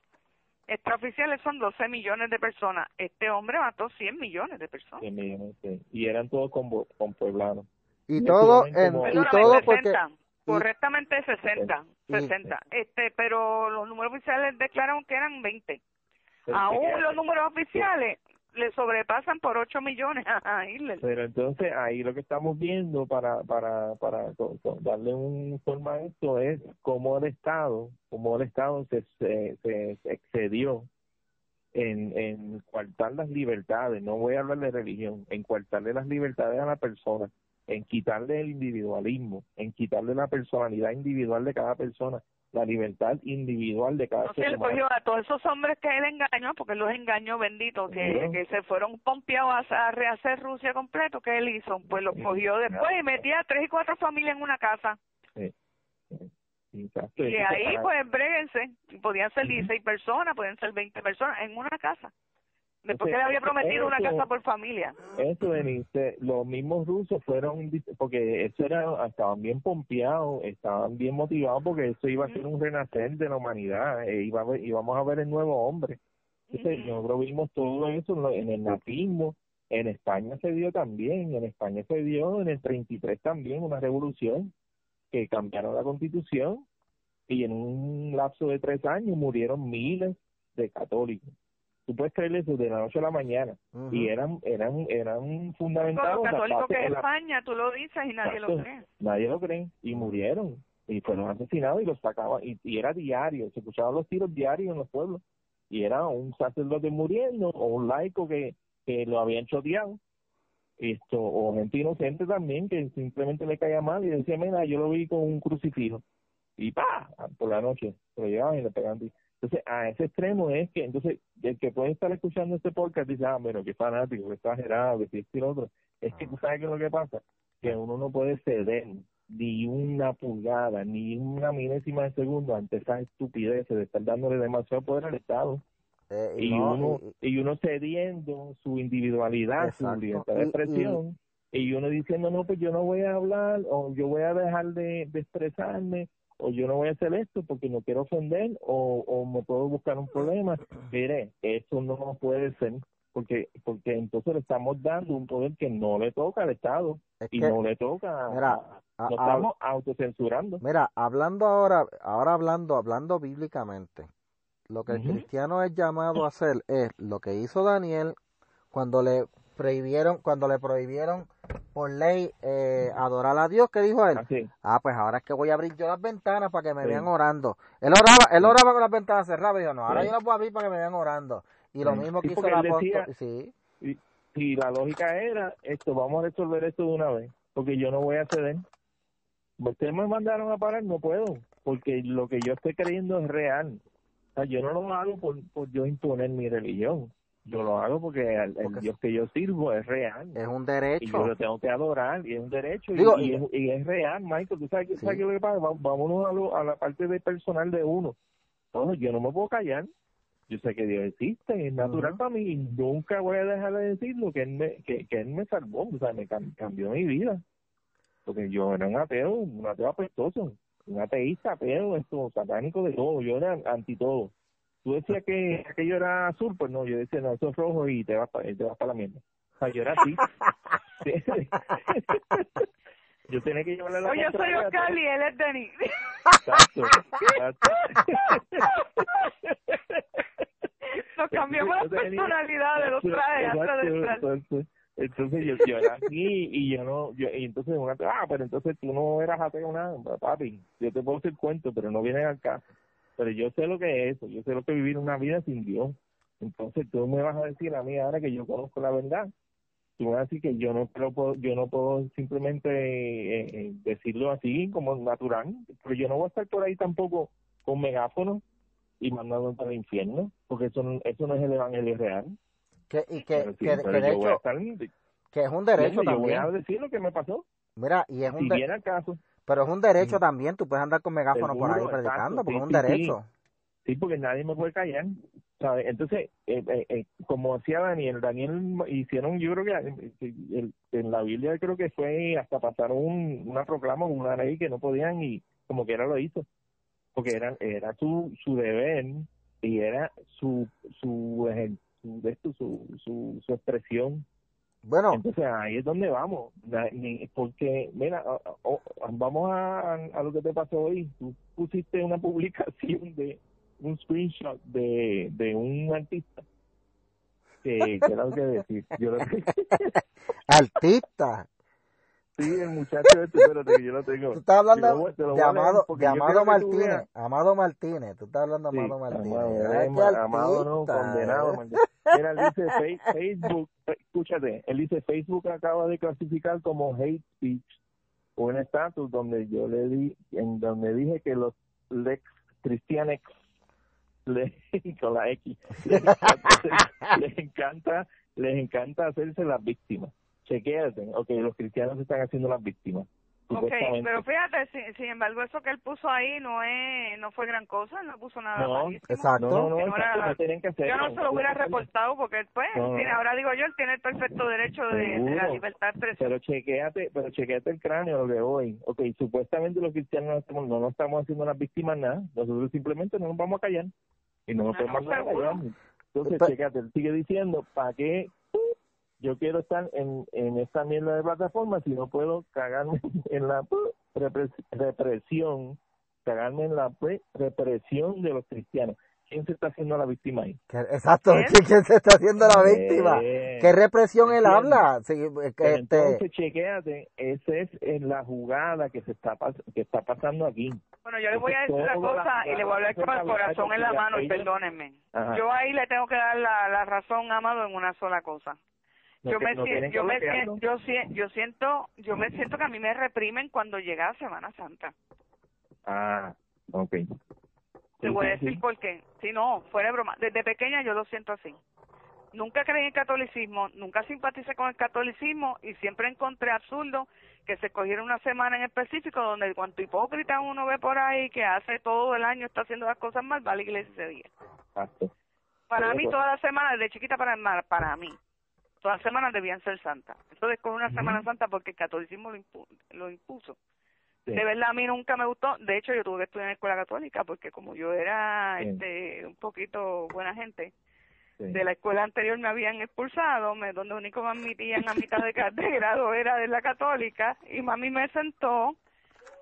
[SPEAKER 3] Extraoficiales son 12 millones de personas. Este hombre mató 100 millones de personas. 100
[SPEAKER 2] millones, sí. Y eran todos con, con pueblanos.
[SPEAKER 1] Y todo, en, y todo porque...
[SPEAKER 3] Correctamente 60, 60. Este, pero los números oficiales declararon que eran 20. Aún los números oficiales le sobrepasan por 8 millones a Hitler.
[SPEAKER 2] Pero entonces ahí lo que estamos viendo para para para darle un forma a esto es cómo el Estado, cómo el Estado se, se, se excedió en, en coartar las libertades, no voy a hablar de religión, en coartarle las libertades a la persona en quitarle el individualismo, en quitarle la personalidad individual de cada persona, la libertad individual de cada persona.
[SPEAKER 3] cogió a todos esos hombres que él engañó, porque los engañó benditos, que, que se fueron pompeados a, rehacer Rusia completo, que él hizo? Pues los cogió después y metía tres y cuatro familias en una casa. Y ahí, pues, bréguense. Podían ser 16 personas, pueden ser 20 personas en una casa. Después que le había prometido una casa por familia.
[SPEAKER 2] Eso, Denise, los mismos rusos fueron, porque eso era, estaban bien pompeados, estaban bien motivados porque eso iba a ser un renacer de la humanidad, e iba a íbamos a ver el nuevo hombre. Entonces, nosotros vimos todo eso en el nazismo, en España se dio también, en España se dio en el 33 también una revolución que cambiaron la constitución y en un lapso de tres años murieron miles de católicos tú puedes creer eso de la noche a la mañana. Y eran eran eran fundamentados
[SPEAKER 3] los católicos que en España tú lo dices y nadie lo cree.
[SPEAKER 2] Nadie lo cree. Y murieron. Y fueron asesinados y los sacaban. Y, y, era diario. Se escuchaban los tiros diarios en los pueblos. Y era un sacerdote muriendo o un laico que que lo habían choteado. Esto o gente inocente también que simplemente le caía mal y decía mira yo lo vi con un crucifijo y pa por la noche lo llevaban y le pegaban entonces, a ese extremo es que, entonces, el que puede estar escuchando este podcast dice, ah, bueno, qué fanático, qué exagerado, que si y lo otro. Es que tú sabes qué es lo que pasa, que uno no puede ceder ni una pulgada, ni una milésima de segundo ante esa estupidez de estar dándole demasiado poder al Estado. Eh, y, uno y, uno cediendo su individualidad, su libertad de expresión, y, uno diciendo, no, pues yo no voy a hablar, o yo voy a dejar de, de expresarme, o yo no voy a hacer esto porque no quiero ofender o, o me puedo buscar un problema. Mire, eso no puede ser porque porque entonces le estamos dando un poder que no le toca al Estado y no le toca mira, a, estamos autocensurando
[SPEAKER 1] mira hablando ahora ahora hablando hablando bíblicamente lo que el cristiano es llamado a hacer es lo que hizo Daniel cuando le prohibieron cuando le prohibieron por ley eh, adorar a Dios, ¿qué dijo él? Ah, pues ahora es que voy a abrir yo las ventanas para que me vean orando. Él oraba, él oraba con las ventanas cerradas, y yo no, ahora yo las voy a abrir para que me vean orando. Y lo mismo que hizo el apóstol, sí.
[SPEAKER 2] Y, la lógica era, esto, vamos a resolver esto de una vez, porque yo no voy a ceder. Ustedes me mandaron a parar, no puedo, porque lo que yo estoy creyendo es real. O sea, yo no lo hago por, por yo imponer mi religión yo lo hago porque el, Dios que yo sirvo es real.
[SPEAKER 1] Es un derecho. Y
[SPEAKER 2] yo lo tengo que adorar y es un derecho y, es, real, Michael. ¿Tú sabes, ¿sabes qué lo que pasa? Vámonos a, la parte de personal de uno. Entonces, yo no me puedo callar. Yo sé que Dios existe, es natural para mí y nunca voy a dejar de decirlo que Él me, que, que él me salvó, o sea, me cambió mi vida. Porque yo era un ateo, un ateo apestoso, un ateísta, ateo, esto, satánico de todo, yo era anti todo tú decías que aquello era azul, pues no, yo decía, no, eso es rojo y te vas para te vas para la mierda. O sea, yo era así. yo tenía que llevarle la
[SPEAKER 3] yo soy Oscar y él es Denis.
[SPEAKER 2] Exacto, exacto.
[SPEAKER 3] Nos cambiamos las personalidades, los trajes
[SPEAKER 2] Entonces, entonces yo, yo era así y yo no, yo, y entonces una, ah, pero entonces tú no eras ateo nada, papi, yo te puedo hacer cuento, pero no vienen al caso pero yo sé lo que es eso, yo sé lo que es vivir una vida sin Dios. Entonces tú me vas a decir a mí ahora que yo conozco la verdad, tú me vas a decir que yo no puedo, yo no puedo simplemente eh, eh, decirlo así como natural, pero yo no voy a estar por ahí tampoco con megáfono y mandando para el infierno, porque eso no, eso no es el evangelio real.
[SPEAKER 1] Que, y que, que, de hecho, que es un derecho también. Yo
[SPEAKER 2] voy a decir lo que me pasó.
[SPEAKER 1] Mira, y es un
[SPEAKER 2] si viene caso.
[SPEAKER 1] Pero es un derecho también, tú puedes andar con megáfono por ahí predicando, porque es un derecho.
[SPEAKER 2] Sí. porque nadie me puede callar. ¿sabes? Entonces, eh, eh, eh, como decía Daniel, Daniel hicieron, yo creo que en la Biblia creo que fue hasta pasar un, una proclama, una ley que no podían y como que era lo hizo, porque era, era su, su deber y era su, su, su, su, su, su expresión
[SPEAKER 1] bueno.
[SPEAKER 2] Entonces ahí es donde vamos. Porque, mira, vamos a, a lo que te pasó hoy. Tú pusiste una publicación de un screenshot de, de un artista. Que, que era lo que decir. Yo lo
[SPEAKER 1] artista.
[SPEAKER 2] Sí, el muchacho este, espérate que yo lo tengo.
[SPEAKER 1] Tú estás hablando de, Amado, de Amado Martínez. Amado Martínez. Tú estás hablando de Amado Martínez.
[SPEAKER 2] Amado, no, condenado. Mira, él dice Facebook, escúchate, él dice Facebook acaba de clasificar como hate speech un estatus donde yo le di, en donde dije que los lex cristianex le, con la X les encanta les encanta hacerse las víctimas chequéate, ok, los cristianos están haciendo las víctimas.
[SPEAKER 3] Ok, pero fíjate, sin, embargo, eso que él puso ahí no es no fue gran cosa, no puso nada
[SPEAKER 2] no, Exacto. No, no, que hacer,
[SPEAKER 3] yo no se lo hubiera reportado porque, pues, ahora digo yo, él tiene el perfecto derecho de, la libertad de
[SPEAKER 2] Pero chequéate, pero chequéate el cráneo de hoy. Ok, supuestamente los cristianos no, estamos, no nos estamos haciendo las víctimas nada, nosotros simplemente no nos vamos a callar y no nos podemos callar. Entonces, chequéate, él sigue diciendo, ¿para qué yo quiero estar en, en esta mierda de plataforma si no puedo cagarme en la represión, cagarme en la represión de los cristianos. ¿Quién se está haciendo la víctima ahí?
[SPEAKER 1] Exacto, ¿quién se está haciendo la víctima? ¿Qué represión él habla? Sí,
[SPEAKER 2] este... Entonces, chequéate, esa es la jugada que se está que está pasando aquí.
[SPEAKER 3] Bueno, yo le voy a decir una cosa y le voy a hablar con el corazón en la mano y perdónenme. Yo ahí le tengo que dar la, la razón, Amado, en una sola cosa yo me, siento, yo, me siento, yo, yo siento, yo me siento que a mí me reprimen cuando llega Semana Santa.
[SPEAKER 2] Ah, ok.
[SPEAKER 3] Te voy a decir por qué. Si no, fuera de broma. Desde pequeña yo lo siento así. Nunca creí en el catolicismo, nunca simpaticé con el catolicismo y siempre encontré absurdo que se cogiera una semana en específico donde cuanto hipócrita uno ve por ahí que hace todo el año está haciendo las cosas mal, va a la iglesia ese día. Para mí toda la semana, desde chiquita para para mí todas las semanas debían ser santas. Entonces con una Semana Santa porque el catolicismo lo, impuso. De verdad a mí nunca me gustó. De hecho yo tuve que estudiar en escuela católica porque como yo era este un poquito buena gente, de la escuela anterior me habían expulsado, me, donde único me admitían a mitad de, de grado era de la católica, y mami me sentó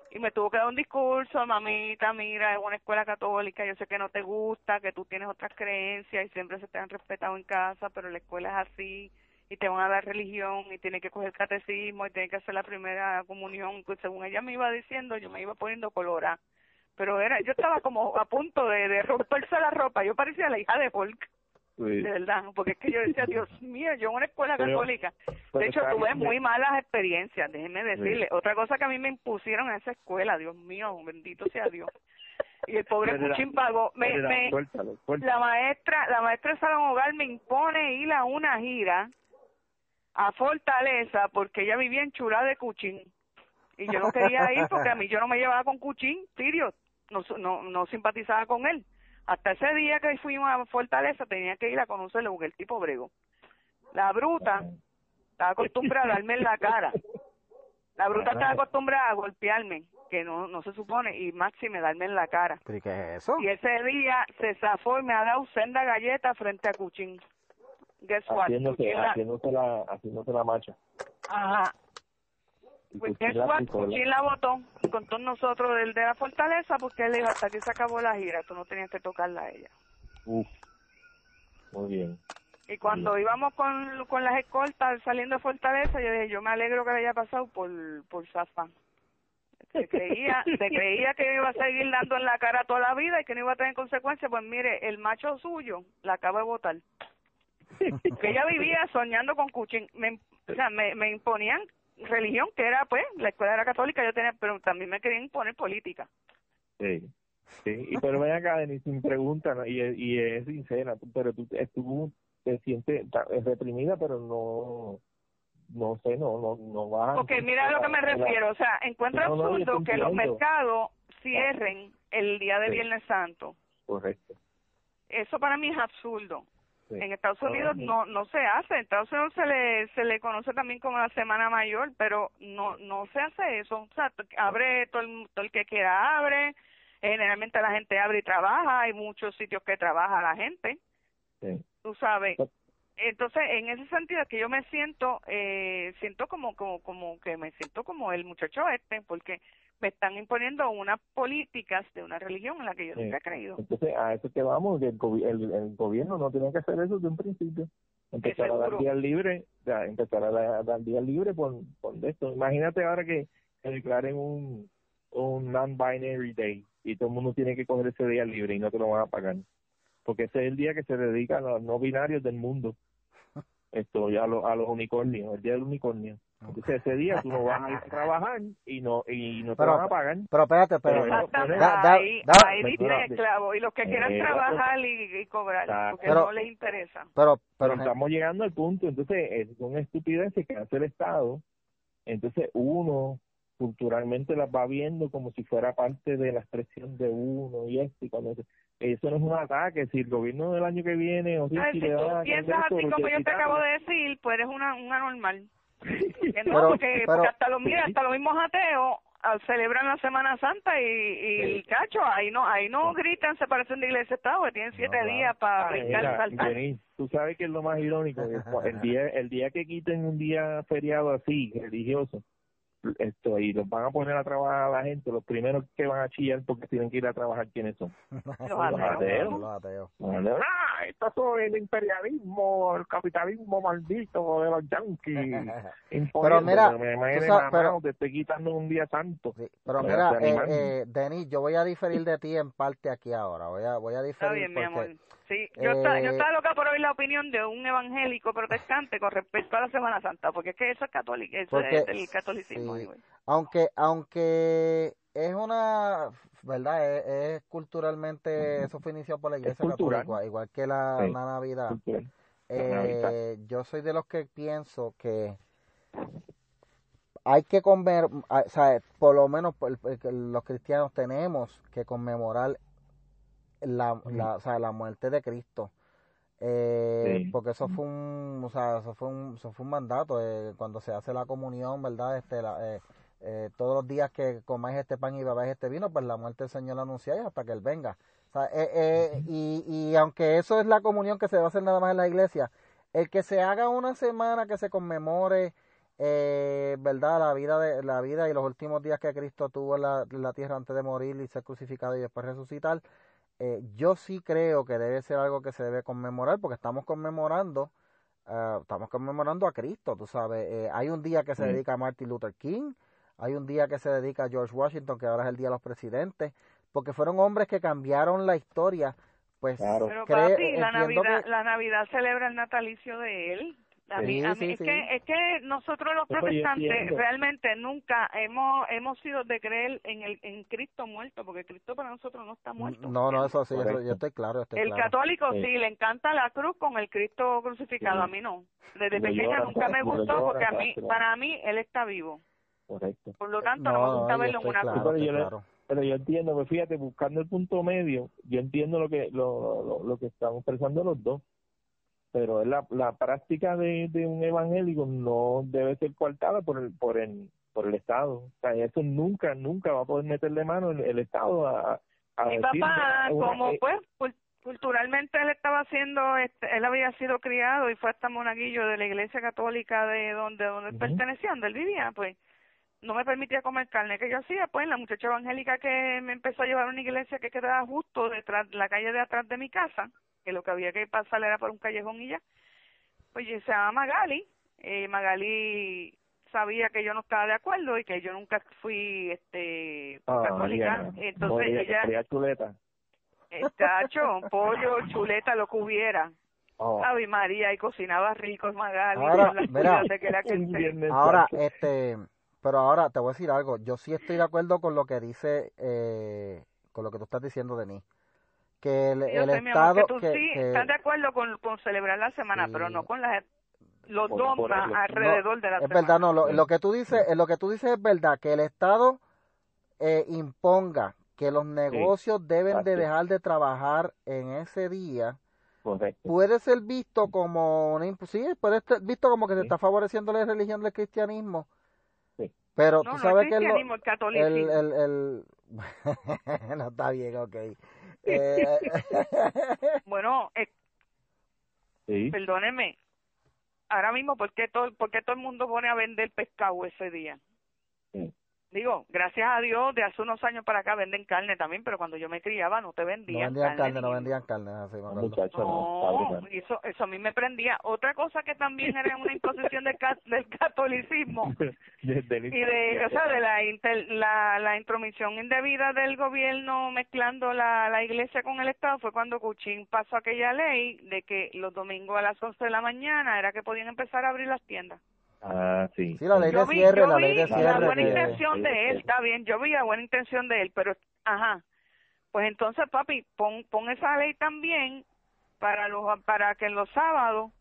[SPEAKER 3] y me tuvo que dar un discurso, mamita, mira, es una escuela católica, yo sé que no te gusta, que tú tienes otras creencias y siempre se te han respetado en casa, pero la escuela es así y te van a dar religión y tienes que coger catecismo y tienes que hacer la primera comunión, pues según ella me iba diciendo, yo me iba poniendo colora, pero era, yo estaba como a punto de, de romperse la ropa, yo parecía la hija de Hulk. De verdad, porque es que yo decía, Dios mío, yo en una escuela católica. de hecho, tuve muy malas experiencias, déjeme decirle. Otra cosa que a mí me impusieron en esa escuela, Dios mío, bendito sea Dios. Y el pobre Cuchín pagó. Me, me, La maestra, la maestra de Salón Hogar me impone ir a una gira a Fortaleza porque ella vivía en Chula de Cuchín. Y yo no quería ir porque a mí yo no me llevaba con Cuchín, Sirio. No, no, no simpatizaba con él. Hasta ese día que fuimos a Fortaleza tenía que ir a conocerlo porque el tipo brego. La bruta estaba acostumbrada a darme en la cara. La bruta estaba acostumbrada a golpearme, que no no se supone, y máxime darme en la cara.
[SPEAKER 1] ¿Pero qué es eso?
[SPEAKER 3] Y ese día se zafó y me ha dado senda galleta frente a Cuchín.
[SPEAKER 2] Guess what? Haciéndose, haciéndose, la, haciéndose la marcha.
[SPEAKER 3] Ajá. Pues guess what? Cuchín la votó con todos nosotros del de la fortaleza porque él dijo hasta que se acabó la gira, tú no tenías que tocarla a ella.
[SPEAKER 2] Uf. Muy bien.
[SPEAKER 3] Y cuando íbamos con, con las escoltas saliendo de Fortaleza, yo dije, yo me alegro que le haya pasado por, por Zafa. Se creía, se creía que iba a seguir dando en la cara toda la vida y que no iba a tener consecuencias. Pues mire, el macho suyo la acaba de votar. que ella vivía soñando con Cuchín. Me, o sea, me, me imponían religión, que era, pues, la escuela era católica, yo tenía, pero también me querían imponer política.
[SPEAKER 2] Sí. Sí, y pero ven acá, Denis, sin pregunta, y, y es sincera, pero tú, tú te sientes reprimida, pero no, no sé, no, no, no va.
[SPEAKER 3] Ok, mira a lo que me refiero, o sea, encuentro absurdo que los mercados cierren el día de Viernes Santo.
[SPEAKER 2] Correcto.
[SPEAKER 3] Eso para mí es absurdo. En Estados Unidos no no se hace, en Estados Unidos se le se le conoce también como la Semana Mayor, pero no no se hace eso. O sea, abre todo el, todo el que quiera abre, generalmente la gente abre y trabaja, hay muchos sitios que trabaja la gente. Sí tú sabes. Entonces, en ese sentido es que yo me siento, eh, siento como, como, como que me siento como el muchacho este, porque me están imponiendo unas políticas de una religión en la que yo nunca he creído.
[SPEAKER 2] Entonces, a eso que vamos, que el, el, gobierno no tiene que hacer eso de un principio. Empezar a dar día libre, ya, empezar a dar, día libre por, por esto. Imagínate ahora que se declaren un, un non-binary day y todo el mundo tiene que coger ese día libre y no te lo van a pagar porque ese es el día que se dedica a los no binarios del mundo, esto ya a, los, a los unicornios, el día del unicornio. Entonces ese día tú no vas a ir a trabajar y no y no te van a pagar.
[SPEAKER 1] Pero espérate, pero,
[SPEAKER 3] ahí, dice esclavo y los que quieran eh, trabajar y, cobrar porque no les interesa.
[SPEAKER 1] Pero,
[SPEAKER 2] pero, estamos llegando al punto, entonces es, son estupideces que hace el Estado. Entonces uno culturalmente las va viendo como si fuera parte de la expresión de uno y esto y cuando eso no es un ataque si el gobierno del año que viene o si,
[SPEAKER 3] si, tú piensas así como yo te acabo de decir pues eres una un anormal no, porque, hasta los mira hasta los mismos ateos celebran la Semana Santa y, y cacho ahí no ahí no gritan se parecen de iglesia estado que tienen siete días para brincar y saltar.
[SPEAKER 2] Tú sabes que es lo más irónico el día el día que quiten un día feriado así religioso esto y los van a poner a trabajar a la gente, los primeros que van a chillar porque tienen que ir a trabajar, ¿quiénes son?
[SPEAKER 3] los ateos. Los ateos.
[SPEAKER 2] Ah, esto es el imperialismo, el capitalismo maldito de los yanquis.
[SPEAKER 1] pero mira,
[SPEAKER 2] pero, te estoy quitando un día santo.
[SPEAKER 1] pero mira, eh, eh, Denis, yo voy a diferir de ti en parte aquí ahora. Voy a, voy a diferir
[SPEAKER 3] Está bien, mi amor. Sí, yo, estaba, yo eh, estaba loca por oír la opinión de un evangélico protestante con respecto a la Semana Santa, porque es que eso es católico, eso es el catolicismo.
[SPEAKER 1] Aunque, aunque es una, ¿verdad? Es, culturalmente, eso fue iniciado por la Iglesia Católica, igual que la, Navidad. Eh, yo soy de los que pienso que hay que comer, o sea, por lo menos los cristianos tenemos que conmemorar la, la, o sea, la muerte de Cristo. Eh, porque eso fue un o sea eso fue un eso fue un mandato eh, cuando se hace la comunión verdad este la, eh, todos los días que comáis este pan y bebáis este vino pues la muerte del Señor la anunciáis hasta que él venga. O eh, eh, y, y aunque eso es la comunión que se va a hacer nada más en la iglesia, el que se haga una semana que se conmemore, eh, verdad, la vida de la vida y los últimos días que Cristo tuvo en la, tierra antes de morir y ser crucificado y después resucitar, eh, yo sí creo que debe ser algo que se debe conmemorar porque estamos conmemorando, uh, estamos conmemorando a Cristo, tú sabes. Eh, hay un día que se dedica a Martin Luther King, hay un día que se dedica a George Washington, que ahora es el Día de los Presidentes, porque fueron hombres que cambiaron la historia. Pues,
[SPEAKER 3] Pero papi, la Navidad, la Navidad celebra el natalicio de él. A mí, a mí es, Que, es que nosotros los protestantes realmente nunca hemos hemos sido de creer en el en Cristo muerto, porque Cristo para nosotros no está muerto.
[SPEAKER 1] No, no, eso sí, yo estoy claro.
[SPEAKER 3] el católico sí. le encanta la cruz con el Cristo crucificado, a mí no. Desde pequeña nunca me gustó porque a mí, para mí, él está vivo.
[SPEAKER 2] Correcto.
[SPEAKER 3] Por lo tanto, no, me gusta verlo en una
[SPEAKER 2] cruz. Pero yo, entiendo, pues fíjate, buscando el punto medio, yo entiendo lo que lo, lo, lo que estamos pensando los dos pero la, la práctica de, de un evangélico no debe ser coartada por el, por el, por el Estado. O sea, eso nunca, nunca va a poder meterle mano el, el Estado a, a
[SPEAKER 3] Mi papá, como pues culturalmente él estaba haciendo, este, él había sido criado y fue hasta monaguillo de la iglesia católica de donde, donde pertenecía, donde él vivía, pues no me permitía comer carne. Que yo hacía, pues la muchacha evangélica que me empezó a llevar a una iglesia que quedaba justo detrás, la calle de atrás de mi casa, que lo que había que pasar era por un callejón y ya. Pues se llama Magali, eh, Magali sabía que yo no estaba de acuerdo y que yo nunca fui este
[SPEAKER 2] ah,
[SPEAKER 3] católica, entonces ella
[SPEAKER 2] chuleta.
[SPEAKER 3] Pollo, chuleta, lo que hubiera. Oh. Ave María, y cocinaba rico Magali.
[SPEAKER 1] Ahora, que ahora este, pero ahora te voy a decir algo. Yo sí estoy de acuerdo con lo que dice, eh, con lo que tú estás diciendo, Denis que el, el Estado...
[SPEAKER 3] que tú sí estás de acuerdo con, con celebrar la semana, pero no con las los dogmas alrededor de la
[SPEAKER 1] es verdad no lo, que tú dices lo que tú dices es verdad que el estado eh, imponga que los negocios deben de dejar de trabajar en ese día puede ser visto como una sí puede ser visto como que se está favoreciendo la religión del cristianismo. Pero tú sabes que el, el, el, el no está bien ok eh,
[SPEAKER 3] bueno, eh, perdóneme. Ahora mismo, ¿por qué, todo, ¿por todo el mundo pone a vender pescado ese día? Digo, gracias a Dios, de hace unos años para acá venden carne también, pero cuando yo me criaba no te vendían,
[SPEAKER 1] no vendían carne. no vendían carne, así
[SPEAKER 3] no, eso, eso a mí me prendía. Otra cosa que también era una imposición del, del catolicismo y de, o sea, de la, la, la intromisión indebida del gobierno mezclando la, la iglesia con el Estado fue cuando Cuchín pasó aquella ley de que los domingos a las 11 de la mañana era que podían empezar a abrir las tiendas.
[SPEAKER 2] Ah, sí.
[SPEAKER 1] Sí, la ley de cierre, la ley de cierre.
[SPEAKER 3] La buena intención de él, está bien, yo vi la buena intención de él, pero, ajá, pues entonces, papi, pon, pon esa ley también para los para que en los sábados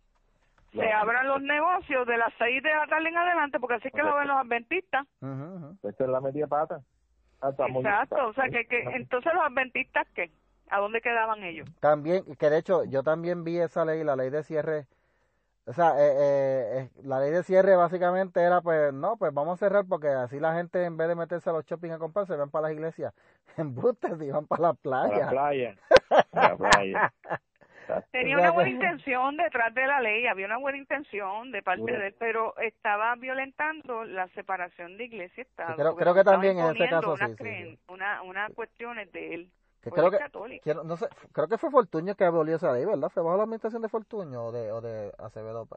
[SPEAKER 3] se abran los negocios de las seis de la tarde en adelante, porque así es que lo ven los adventistas.
[SPEAKER 2] Uh Esta es la media pata.
[SPEAKER 3] Ah, Exacto, o sea, que, que entonces los adventistas, ¿qué? ¿A dónde quedaban ellos?
[SPEAKER 1] También, que de hecho, yo también vi esa ley, la ley de cierre o sea, eh, eh, eh, la ley de cierre básicamente era, pues, no, pues vamos a cerrar porque así la gente en vez de meterse a los shopping a comprar, se van para las iglesias. En bustes y van para la playa.
[SPEAKER 2] Para la playa. la playa.
[SPEAKER 3] Tenía una buena intención detrás de la ley, había una buena intención de parte de él, pero estaba violentando la separación de iglesia y Estado.
[SPEAKER 1] creo, creo que también en ese caso sí,
[SPEAKER 3] sí, Una, una cuestiones de él
[SPEAKER 1] creo que, no sé, creo que fue Fortuño que abolió esa ley, ¿verdad? ¿Fue bajo la administración de Fortuño o de, o de Acevedo?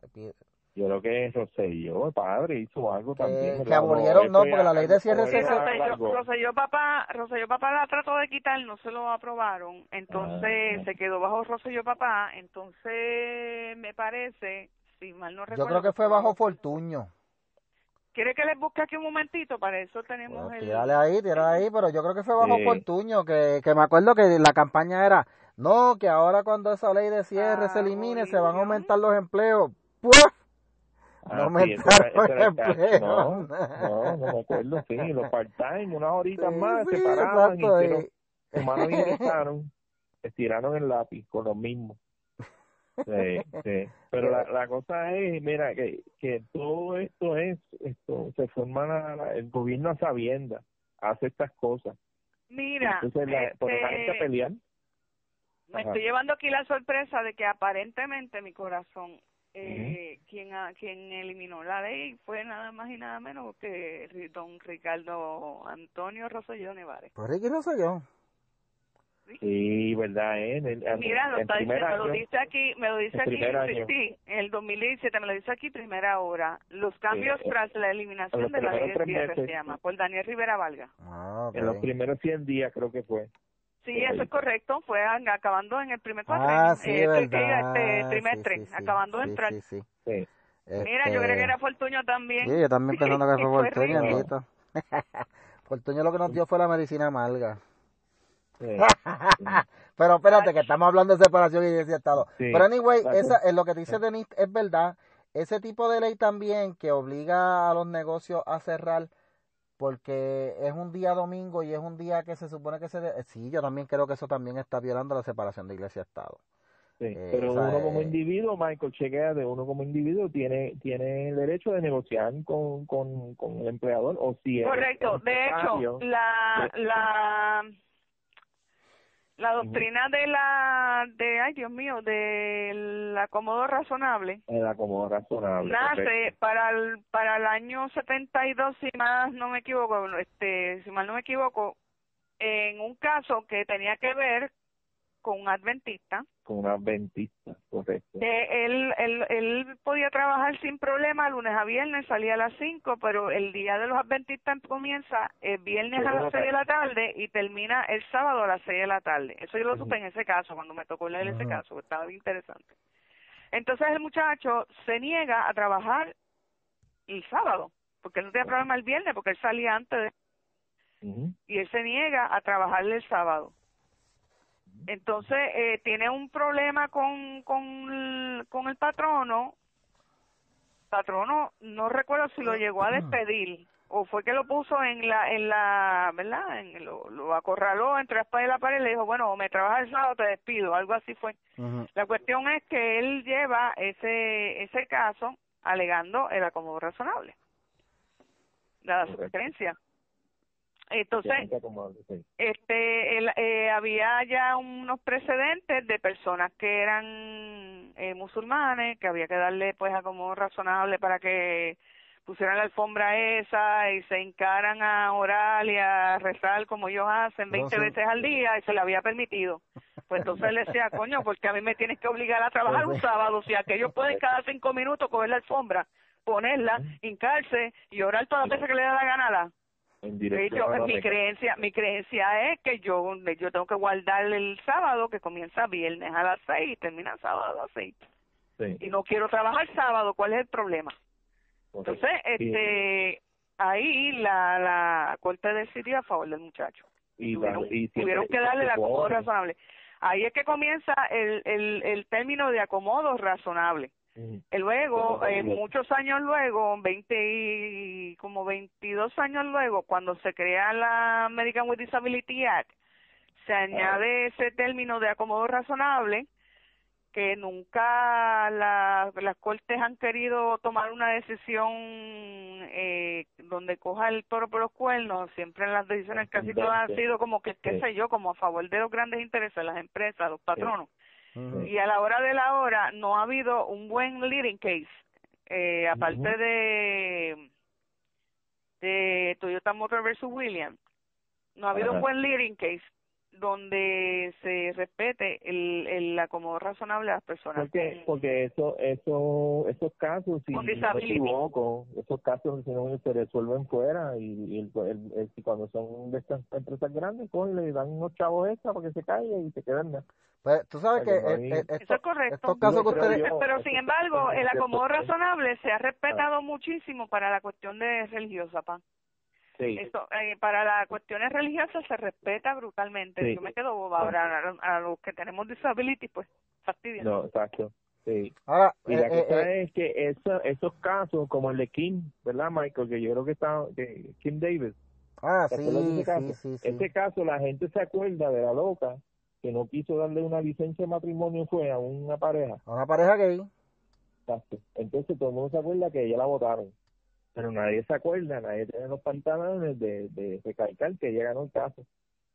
[SPEAKER 2] Yo creo que Rosselló, padre, hizo algo también.
[SPEAKER 1] Que abolieron, no, porque la ley de cierre se...
[SPEAKER 3] Rosselló, papá, Rosselló papá la trató de quitar, no se lo aprobaron, entonces ah. se quedó bajo Rosselló papá, entonces me parece, si mal no recuerdo...
[SPEAKER 1] Yo creo que fue bajo Fortuño.
[SPEAKER 3] ¿Quiere que les busque aquí un momentito? Para eso tenemos el...
[SPEAKER 1] Tírale ahí, tírale ahí, pero yo creo que fue bajo Fortuño, que, que me acuerdo que la campaña era, no, que ahora cuando esa ley de cierre se elimine, se van a aumentar los empleos. ¡Puf!
[SPEAKER 2] No ah, aumentar los empleos. No, no, no me acuerdo, sí, los part-time, unas horitas más, se paraban y, humanos ingresaron, estiraron el lápiz con lo mismo. Sí, sí. Pero la, la cosa es, mira, que, que todo esto es, esto se forma el gobierno a sabienda, hace estas cosas.
[SPEAKER 3] Mira,
[SPEAKER 2] entonces la, por la gente
[SPEAKER 3] pelear. Me estoy llevando aquí la sorpresa de que aparentemente mi corazón, eh, quien, quien eliminó la ley fue nada más y nada menos que don Ricardo Antonio Rosselló Nevares.
[SPEAKER 1] ¿Por Ricky Rosselló?
[SPEAKER 2] Sí, verdad, ¿eh?
[SPEAKER 3] Mira, lo está diciendo, me lo dice aquí, me lo dice aquí, sí, en el 2017 me lo dice aquí primera hora. Los cambios tras la eliminación de la ley de se llama, por Daniel Rivera Valga.
[SPEAKER 2] Ah, En los primeros 100 días creo que fue.
[SPEAKER 3] Sí, eso es correcto, fue acabando en el primer
[SPEAKER 1] ah, sí,
[SPEAKER 3] eh,
[SPEAKER 1] este
[SPEAKER 3] trimestre, acabando de entrar. Sí, Mira, yo creo que era Fortuño también.
[SPEAKER 1] Sí, yo también pensando que fue Fortuño, Fortuño lo que nos dio fue la medicina amarga. Pero espérate, que estamos hablando de separación y de Estado. Pero anyway, esa, es lo que dice Denis es verdad. Ese tipo de ley también que obliga a los negocios a cerrar porque es un día domingo y es un día que se supone que se... Sí, yo también creo que eso también está violando la separación de iglesia-estado.
[SPEAKER 2] Sí, eh, pero uno como individuo, Michael, chequea de uno como individuo, tiene tiene el derecho de negociar con, con, con el empleador o si
[SPEAKER 3] Correcto, de hecho, la, la la doctrina de la, de, ay Dios mío, del acomodo razonable.
[SPEAKER 2] El acomodo razonable.
[SPEAKER 3] Nace para el, para el año 72, si más no me equivoco, este, si mal no me equivoco, en un caso que tenía que ver con un adventista.
[SPEAKER 2] Con un adventista, correcto.
[SPEAKER 3] él, él, él podía trabajar sin problema lunes a viernes, salía a las 5, pero el día de los adventistas comienza el viernes a las 6 de la tarde y termina el sábado a las 6 de la tarde. Eso yo lo supe en ese caso, cuando me tocó leer ese caso, estaba bien interesante. Entonces el muchacho se niega a trabajar el sábado, porque él no tenía problema el viernes, porque él salía antes de... Y él se niega a trabajar el sábado entonces eh, tiene un problema con, con, con el patrono. Patrono, no recuerdo si lo llegó a despedir o fue que lo puso en la, en la, ¿verdad? En, lo, lo acorraló entre la espalda y la pared y le dijo, bueno, o me trabajas el sábado te despido, algo así fue. La cuestión es que él lleva ese, ese caso alegando el acomodo razonable, la sugerencia. Entonces, este, eh, había ya unos precedentes de personas que eran eh, musulmanes, que había que darle pues a como razonable para que pusieran la alfombra esa y se encaran a orar y a rezar como ellos hacen 20 veces al día y se le había permitido. Pues entonces le decía, coño, porque a mí me tienes que obligar a trabajar un sábado, o sea, que ellos pueden cada cinco minutos coger la alfombra, ponerla, hincarse y orar todas las veces que le da la mi creencia, mi creencia es que yo, yo tengo que guardar el sábado que comienza viernes a las seis y termina sábado a las seis. Y no quiero trabajar sábado, ¿cuál es el problema? Entonces, este, ahí la, la corte decidió a favor del muchacho. Y, tuvieron, que darle el acomodo razonable. Ahí es que comienza el, el, el término de acomodo razonable. Luego, eh, muchos años luego, 20 y como 22 años luego, cuando se crea la American with Disability Act, se añade ese término de acomodo razonable que nunca la, las cortes han querido tomar una decisión eh, donde coja el toro por los cuernos, siempre las decisiones casi todas han sido como que, qué sé yo, como a favor de los grandes intereses, las empresas, los patronos. Y a la hora de la hora no ha habido un buen leading case, eh, aparte de de Toyota Motor versus Williams, no ha habido un buen leading case donde se respete el, el acomodo razonable de las personas.
[SPEAKER 2] Porque, porque eso, eso, esos casos, si no me equivoco, esos casos si no se resuelven fuera y, el, el, cuando son de estas empresas grandes, pues le dan unos chavos extra para que se caiga y se queden.
[SPEAKER 1] Pues tú sabes que,
[SPEAKER 3] eh, es correcto. pero, sin embargo, el acomodo razonable se ha respetado muchísimo para la cuestión de religiosa, pa. Sí. Esto, eh, para las cuestiones religiosas se respeta brutalmente. Yo me quedo boba. Ahora, a, los que tenemos disability, pues fastidia.
[SPEAKER 2] No, exacto. Sí.
[SPEAKER 1] Ahora,
[SPEAKER 2] y la eh, cosa eh, es que eso, esos casos, como el de Kim, ¿verdad, Michael? Que yo creo que está, que Kim Davis.
[SPEAKER 1] Ah, sí, sí, sí, sí,
[SPEAKER 2] Este caso, la gente se acuerda de la loca que no quiso darle una licencia de matrimonio fue a una pareja.
[SPEAKER 1] A una pareja gay.
[SPEAKER 2] Exacto. Entonces todo el mundo se acuerda que ella la votaron pero nadie se acuerda, nadie tiene los pantalones de, de recalcar que ella ganó el caso,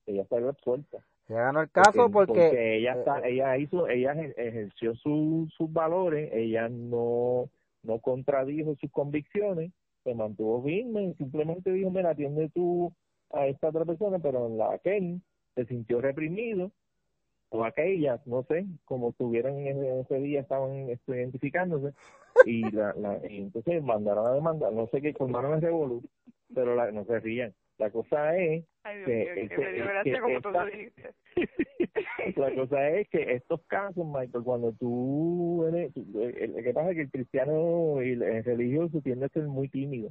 [SPEAKER 2] que ella salió suelta.
[SPEAKER 1] Ella ganó el caso porque,
[SPEAKER 2] ella está, eh, ella hizo, ella ejerció sus valores, ella no no contradijo sus convicciones, se mantuvo firme, simplemente dijo, me atiende tú a esta otra persona, pero en la aquel se sintió reprimido, o aquellas, no sé, como estuvieran en ese, día, estaban identificándose, y, la, la, entonces mandaron a demandar, no sé qué, formaron ese revolú, pero la, no se rían. La cosa es que, la cosa es que estos casos, Michael, cuando tú eres, el, que pasa es que el cristiano y el religioso tiende a ser muy tímido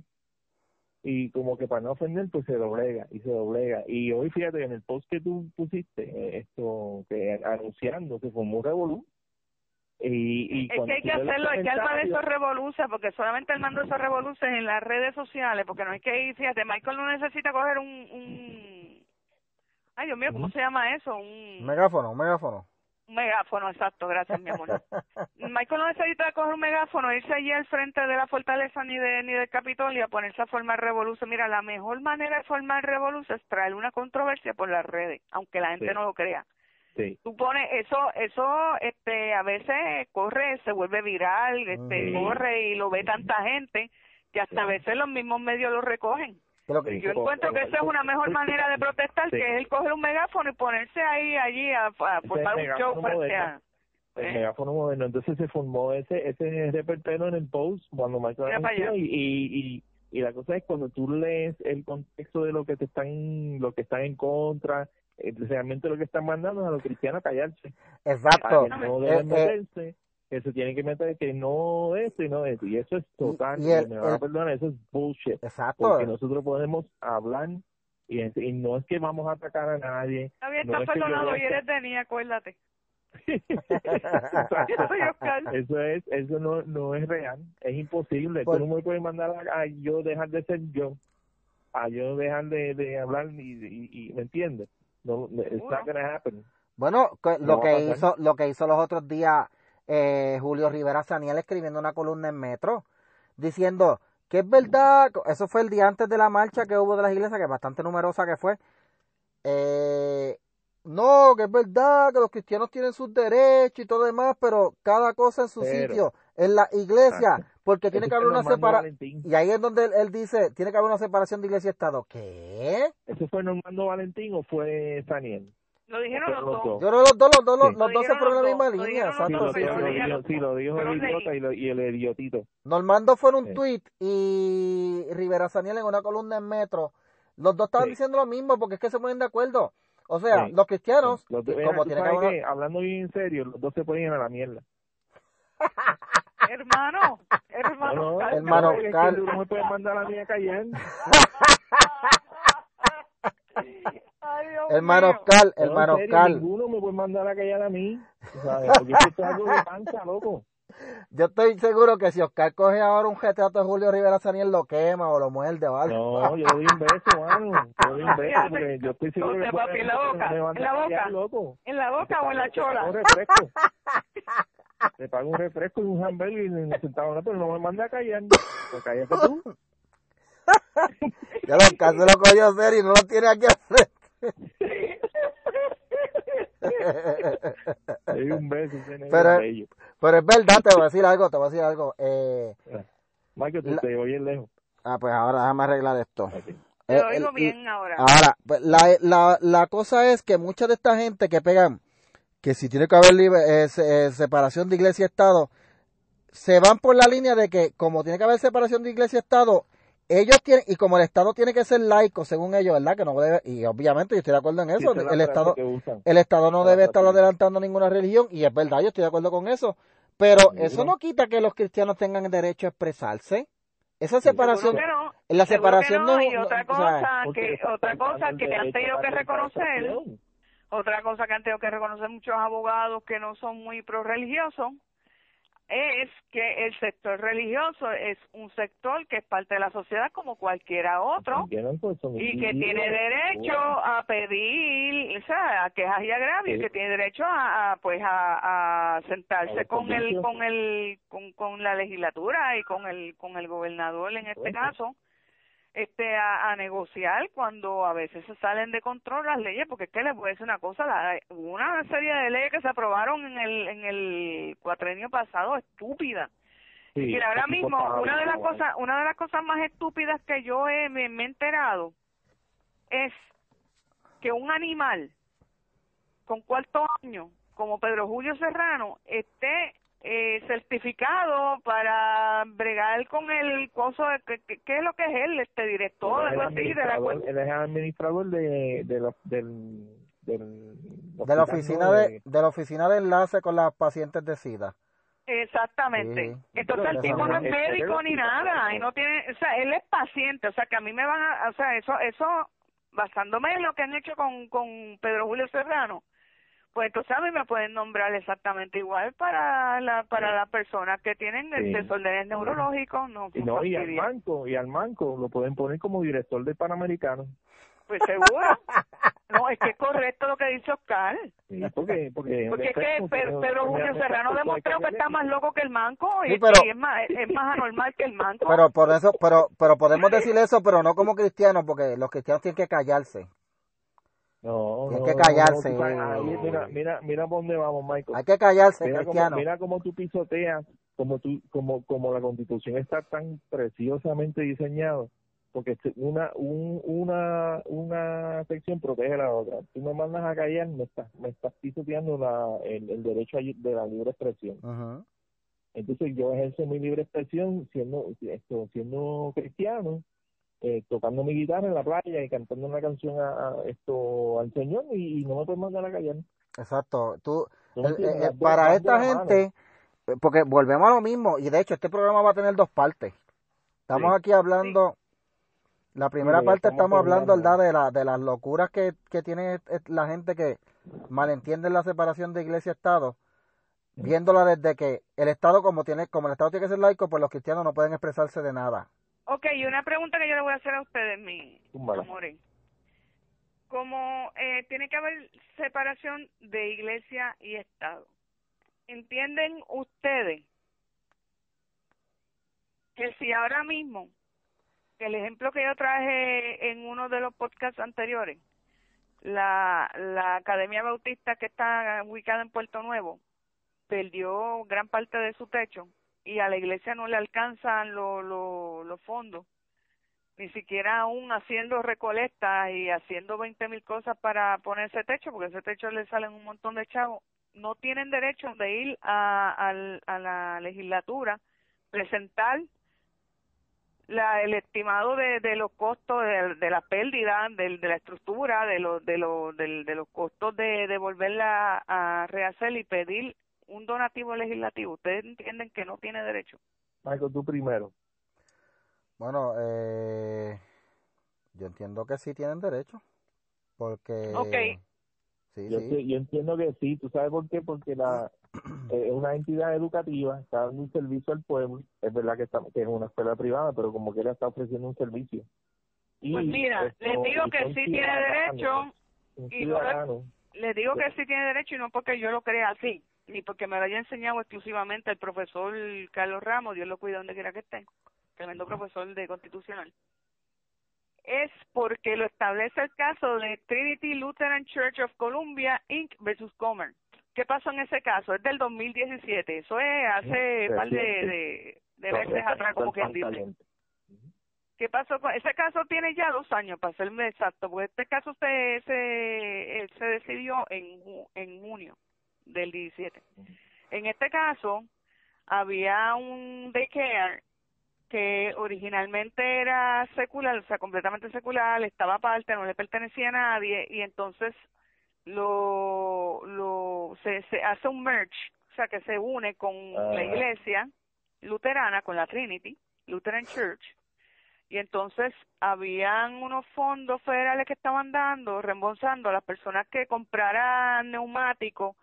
[SPEAKER 2] y como que para no ofender pues se doblega y se doblega y hoy fíjate en el post que tú pusiste eh, esto que anunciando se formó un revolú y,
[SPEAKER 3] es que hay que hacerlo, hay que armar esos revoluces, porque solamente armando esos revoluces en las redes sociales, porque no hay que ir, fíjate, Michael no necesita coger un, un... ay Dios mío, ¿cómo se llama eso? Un
[SPEAKER 1] megáfono, un megáfono.
[SPEAKER 3] Un megáfono, exacto, gracias mi amor. Michael no necesita coger un megáfono, irse allí al frente de la fortaleza ni de ni del Capitolio a ponerse a formar revolución. Mira, la mejor manera de formar revolución es traer una controversia por las redes, aunque la gente no lo crea.
[SPEAKER 2] Sí.
[SPEAKER 3] Tú pones eso, eso, este, a veces corre, se vuelve viral, este, corre y lo ve tanta gente que hasta a veces los mismos medios lo recogen. Yo encuentro que esa es una mejor manera de protestar, que es el coger un megáfono y ponerse ahí, allí, a, a formar un show frente a...
[SPEAKER 2] El ¿eh? megáfono moderno. Entonces se formó ese ese reperpero en el post cuando Michael anunció y, y, y, la cosa es cuando tú lees el contexto de lo que te están, lo que están en contra, eh, realmente lo que están mandando es a los cristianos a callarse.
[SPEAKER 1] Exacto.
[SPEAKER 2] que no deben eh, eh. Que se tienen que meter, que no esto y no esto. Y eso es total, y, me van a perdonar, eso es bullshit.
[SPEAKER 1] Exacto.
[SPEAKER 2] Porque nosotros podemos hablar y, y no es que vamos a atacar a nadie.
[SPEAKER 3] Está bien, no está perdonado y eres de ni, acuérdate.
[SPEAKER 2] eso es eso no no es real es imposible tú no me puedes mandar a, yo dejar de ser yo a yo dejar de, de hablar y, y me entiendes no,
[SPEAKER 1] Bueno, lo que hizo, lo que hizo los otros días eh, Julio Rivera Saniel escribiendo una columna en Metro, diciendo que es verdad, eso fue el día antes de la marcha que hubo de las iglesias, que es bastante numerosa que fue. Eh, no, que es verdad que los cristianos tienen sus derechos y todo demás, pero cada cosa en su sitio, en la iglesia, porque tiene que haber una separación. Y ahí es donde él, dice, tiene que haber una separación de iglesia y Estado. ¿Qué?
[SPEAKER 2] ¿Eso fue Normando Valentín o fue Daniel?
[SPEAKER 3] Lo dijeron los dos.
[SPEAKER 1] Yo creo los dos, los dos, los, dos se fueron en la misma línea.
[SPEAKER 2] Sí, lo dijo el idiota y, el idiotito.
[SPEAKER 1] Normando fue en un tweet y Rivera Saniel en una columna en Metro. Los dos estaban diciendo lo mismo porque es que se ponen de acuerdo. O sea, los cristianos, como tienen que
[SPEAKER 2] Hablando bien en serio, los dos se ponen a la mierda.
[SPEAKER 3] hermano, hermano,
[SPEAKER 1] no, hermano,
[SPEAKER 2] Carl. no me puedes mandar a mí a callar.
[SPEAKER 1] Hermano Carl, hermano Carl.
[SPEAKER 2] Ninguno me puede mandar a callar a mí. ¿sabes? Porque esto es algo de panza, loco.
[SPEAKER 1] Yo estoy seguro que si Oscar coge ahora un retrato de Julio Rivera Saniel lo quema o lo muerde o algo.
[SPEAKER 2] No, yo le doy un beso, mano. Yo le doy un beso porque yo estoy seguro que...
[SPEAKER 3] Papi, en la boca, en la boca, ¿En la boca o en la chola?
[SPEAKER 2] Un refresco. Le pago un refresco y un hamburger y me sentaba, pero no me manda a callar. Pues cállate tú.
[SPEAKER 1] ya lo caso lo cogió serio y no lo tiene aquí hacer.
[SPEAKER 2] un beso,
[SPEAKER 1] pero, pero es verdad, te voy a decir algo, te voy a decir algo. Eh,
[SPEAKER 2] ah, Michael, tú te oyes lejos.
[SPEAKER 1] Ah, pues ahora déjame arreglar esto.
[SPEAKER 3] Te eh, oigo bien ahora.
[SPEAKER 1] Ahora, pues la, la, la cosa es que mucha de esta gente que pegan, que si tiene que haber libre, eh, eh, separación de iglesia y Estado, se van por la línea de que como tiene que haber separación de iglesia y Estado, ellos tienen, y como el Estado tiene que ser laico, según ellos, ¿verdad? Que no debe, y obviamente yo estoy de acuerdo en eso, el Estado, el Estado no debe estar adelantando ninguna religión, y es verdad, yo estoy de acuerdo con eso, pero eso no quita que los cristianos tengan el derecho a expresarse. Esa separación, la separación no,
[SPEAKER 3] y otra cosa que otra cosa que han tenido que reconocer, otra cosa que han tenido que reconocer muchos abogados que no son muy pro religiosos es que el sector religioso es un sector que es parte de la sociedad como cualquiera otro y que tiene derecho a pedir, o sea, a quejas y agravios, que tiene derecho a, pues a, sentarse con el con el con, con la legislatura y con el con el gobernador en este caso este a, negociar cuando a veces se salen de control las leyes porque es que les voy a decir una cosa la, una serie de leyes que se aprobaron en el en el cuatrenio pasado estúpida. Y ahora mismo una de las cosas una de las cosas más estúpidas que yo he, me, he enterado es que un animal con cuarto año como Pedro Julio Serrano esté eh, certificado para bregar con el coso de ¿qué, es lo que es él este director
[SPEAKER 2] él es, de la él es administrador de, de, la, del,
[SPEAKER 1] de la oficina de, de la oficina de enlace con las pacientes de SIDA.
[SPEAKER 3] Exactamente. Entonces el tipo no es médico ni nada y no tiene, o sea, él es paciente, o sea, que a mí me van a, o sea, eso, eso, basándome en lo que han hecho con, con Pedro Julio Serrano, pues entonces a mí me pueden nombrar exactamente igual para la para las personas que tienen sí. desórdenes neurológicos no
[SPEAKER 2] y no y al manco y al manco lo pueden poner como director de panamericano.
[SPEAKER 3] Pues seguro. No es que es correcto lo que dice Oscar.
[SPEAKER 2] Sí, porque porque,
[SPEAKER 3] porque es que Pedro, Julio Serrano demostró que está más loco que el manco y, es más es más anormal que el manco.
[SPEAKER 1] Pero por eso pero pero podemos decir eso pero no como cristianos porque los cristianos tienen que callarse
[SPEAKER 2] no,
[SPEAKER 1] Hay que callarse.
[SPEAKER 2] mira, mira, mira por dónde vamos, Michael.
[SPEAKER 1] Hay que callarse,
[SPEAKER 2] mira Cómo, mira cómo tú pisoteas, como tú, como, como la Constitución está tan preciosamente diseñada, porque una, un, una, una sección protege a la otra. Tú me mandas a callar, me estás, me estás pisoteando la, el, derecho de la libre expresión. Entonces yo ejerzo mi libre expresión siendo, siendo cristiano eh, tocando mi guitarra en la playa y cantando una canción a, esto al Señor y, no me puedes mandar a callar.
[SPEAKER 1] Exacto. Tú, eh, eh, para esta gente, porque volvemos a lo mismo, y de hecho este programa va a tener dos partes. Estamos aquí hablando, la primera parte estamos hablando ¿verdad? de, la, de las locuras que, que tiene la gente que malentiende la separación de iglesia-estado, viéndola desde que el Estado como tiene, como el Estado tiene que ser laico, pues los cristianos no pueden expresarse de nada.
[SPEAKER 3] Ok, y una pregunta que yo le voy a hacer a ustedes, mi amores. Como eh, tiene que haber separación de iglesia y Estado, ¿entienden ustedes que si ahora mismo, el ejemplo que yo traje en uno de los podcasts anteriores, la, la Academia Bautista que está ubicada en Puerto Nuevo, perdió gran parte de su techo, y a la iglesia no le alcanzan los fondos, ni siquiera aún haciendo recolectas y haciendo veinte mil cosas para poner ese techo, porque ese techo le salen un montón de chavos, no tienen derecho de ir a, a, la legislatura, presentar la, el estimado de, los costos de, la pérdida de, de la estructura, de los de los de, los costos de volverla a rehacer y pedir un donativo legislativo, ¿ustedes entienden que no tiene derecho?
[SPEAKER 2] Michael, tú primero.
[SPEAKER 1] Bueno, eh, yo entiendo que sí tienen derecho, porque...
[SPEAKER 3] Ok.
[SPEAKER 2] Sí, yo, yo entiendo que sí, ¿tú sabes por qué? Porque la eh, es una entidad educativa, está dando un servicio al pueblo, es verdad que, está, que es una escuela privada, pero como que le está ofreciendo un servicio.
[SPEAKER 3] Y pues mira, les digo que sí tiene derecho, y les digo que sí tiene derecho y no porque yo lo crea así ni porque me lo haya enseñado exclusivamente el profesor Carlos Ramos, Dios lo cuida donde quiera que esté, tremendo profesor de constitucional, es porque lo establece el caso de Trinity Lutheran Church of Columbia Inc. versus Comer. ¿Qué pasó en ese caso? Es del 2017, eso es hace un par de, de, meses atrás, como quien dice. ¿Qué pasó con ese caso? Tiene ya dos años, para ser exacto, porque este caso se, se, se decidió en, en junio del 17. En este caso, había un daycare que originalmente era secular, o sea, completamente secular, estaba aparte, no le pertenecía a nadie, y entonces lo, lo se, se hace un merge, o sea, que se une con la ah. iglesia luterana, con la Trinity, Lutheran Church, y entonces habían unos fondos federales que estaban dando, reembolsando a las personas que compraran neumáticos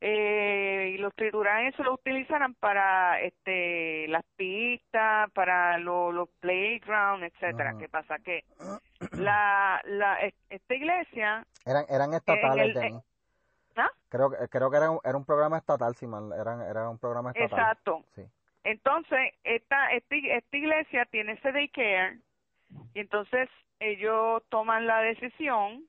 [SPEAKER 3] eh, y los trituran eso lo utilizarán para este las pistas para los playgrounds etcétera. Qué pasa que la la esta iglesia
[SPEAKER 1] eran eran estatales ¿Ah? creo creo que era un, era un programa estatal si mal eran era un programa estatal.
[SPEAKER 3] Exacto. Sí. entonces esta, esta esta iglesia tiene ese daycare Y entonces ellos toman la decisión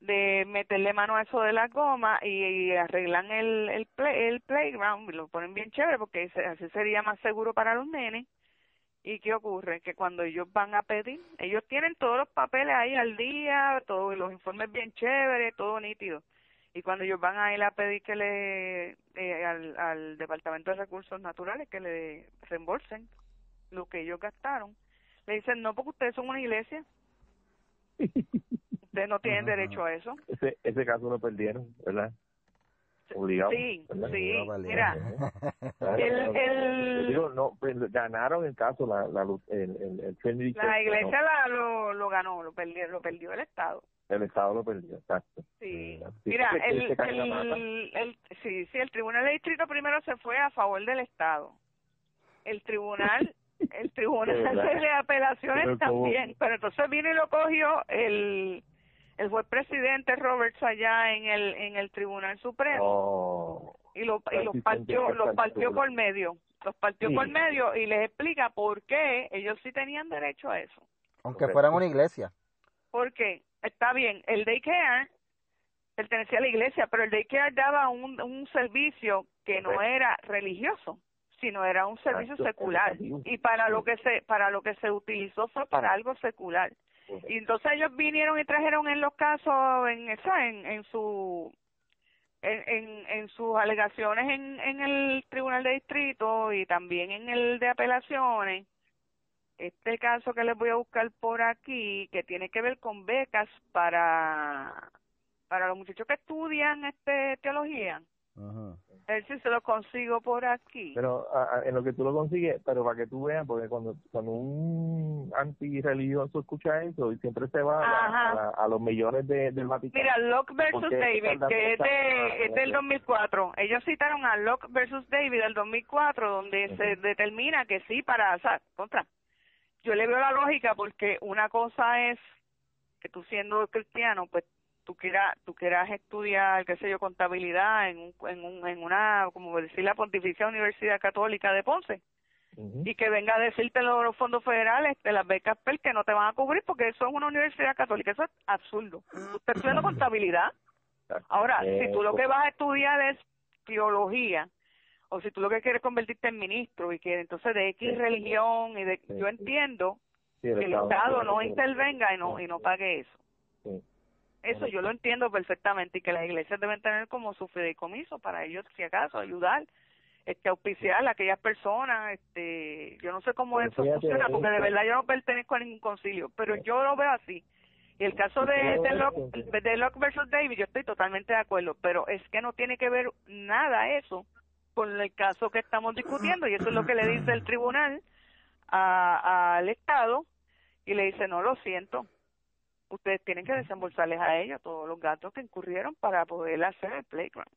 [SPEAKER 3] de meterle mano a eso de la goma y, arreglan el, el, play, el playground, lo ponen bien chévere porque así sería más seguro para los nenes. ¿Y qué ocurre? Que cuando ellos van a pedir, ellos tienen todos los papeles ahí al día, todos los informes bien chéveres, todo nítido. Y cuando ellos van a ir a pedir que le, eh, al, al Departamento de Recursos Naturales, que le reembolsen lo que ellos gastaron, le dicen, no, porque ustedes son una iglesia. ustedes no tienen derecho a eso.
[SPEAKER 2] Ese, ese caso lo perdieron, ¿verdad? Obligado.
[SPEAKER 3] Sí, sí. Mira, el, el...
[SPEAKER 2] Digo, no, pues, ganaron el caso, la, la, el, el, el
[SPEAKER 3] La iglesia la, lo, lo ganó, lo perdió, lo perdió el Estado.
[SPEAKER 2] El Estado lo perdió, exacto.
[SPEAKER 3] Sí. Mira, el, el, el, sí, sí, el Tribunal de Distrito primero se fue a favor del Estado. El Tribunal el tribunal de apelaciones también, pero entonces vino y lo cogió el el juez presidente Roberts allá en el en el Tribunal Supremo.
[SPEAKER 2] Oh,
[SPEAKER 3] y lo y los partió los partió por medio los partió por medio y les explica por qué ellos sí tenían derecho a eso.
[SPEAKER 1] Aunque fueran una iglesia.
[SPEAKER 3] Porque está bien el daycare pertenecía a la iglesia pero el daycare daba un un servicio que no era religioso sino era un servicio secular. y para lo que se para lo que se utilizó fue para algo secular y entonces ellos vinieron y trajeron en los casos en esa en, en su en, en, en sus alegaciones en, en el tribunal de distrito y también en el de apelaciones este caso que les voy a buscar por aquí que tiene que ver con becas para para los muchachos que estudian este teología Ajá. A ver si se lo consigo por aquí.
[SPEAKER 2] Pero en lo que tú lo consigues, pero para que tú veas, porque cuando, cuando un antirreligioso escucha eso, y siempre se va a, a, los millones de, del Vaticano.
[SPEAKER 3] Mira, Locke versus David, que es, de, es del 2004. Ellos citaron a Locke versus David del 2004, donde se determina que sí, para, o sea, contra. Yo le veo la lógica porque una cosa es que tú siendo cristiano, pues tú quieras tú quieras estudiar qué sé yo contabilidad en un, en, un, en una como decir la Pontificia Universidad Católica de Ponce. Y que venga a decirte los, fondos federales de las becas PEL que no te van a cubrir porque eso es una universidad católica eso es absurdo. Tú estás estudiando contabilidad. Ahora si tú lo que vas a estudiar es teología o si tú lo que quieres convertirte en ministro y que entonces de X religión y de yo entiendo que el Estado no intervenga y no y no pague eso eso yo lo entiendo perfectamente y que las iglesias deben tener como su fideicomiso para ellos, si acaso, ayudar, este, auspiciar a aquellas personas, este, yo no sé cómo eso funciona, porque de verdad yo no pertenezco a ningún concilio, pero yo lo veo así. Y el caso de, de, Locke, de Locke versus David, yo estoy totalmente de acuerdo, pero es que no tiene que ver nada eso con el caso que estamos discutiendo, y eso es lo que le dice el tribunal al Estado, y le dice, no, lo siento, ustedes tienen que desembolsarles a ellos todos los gastos que incurrieron para poder hacer el playground.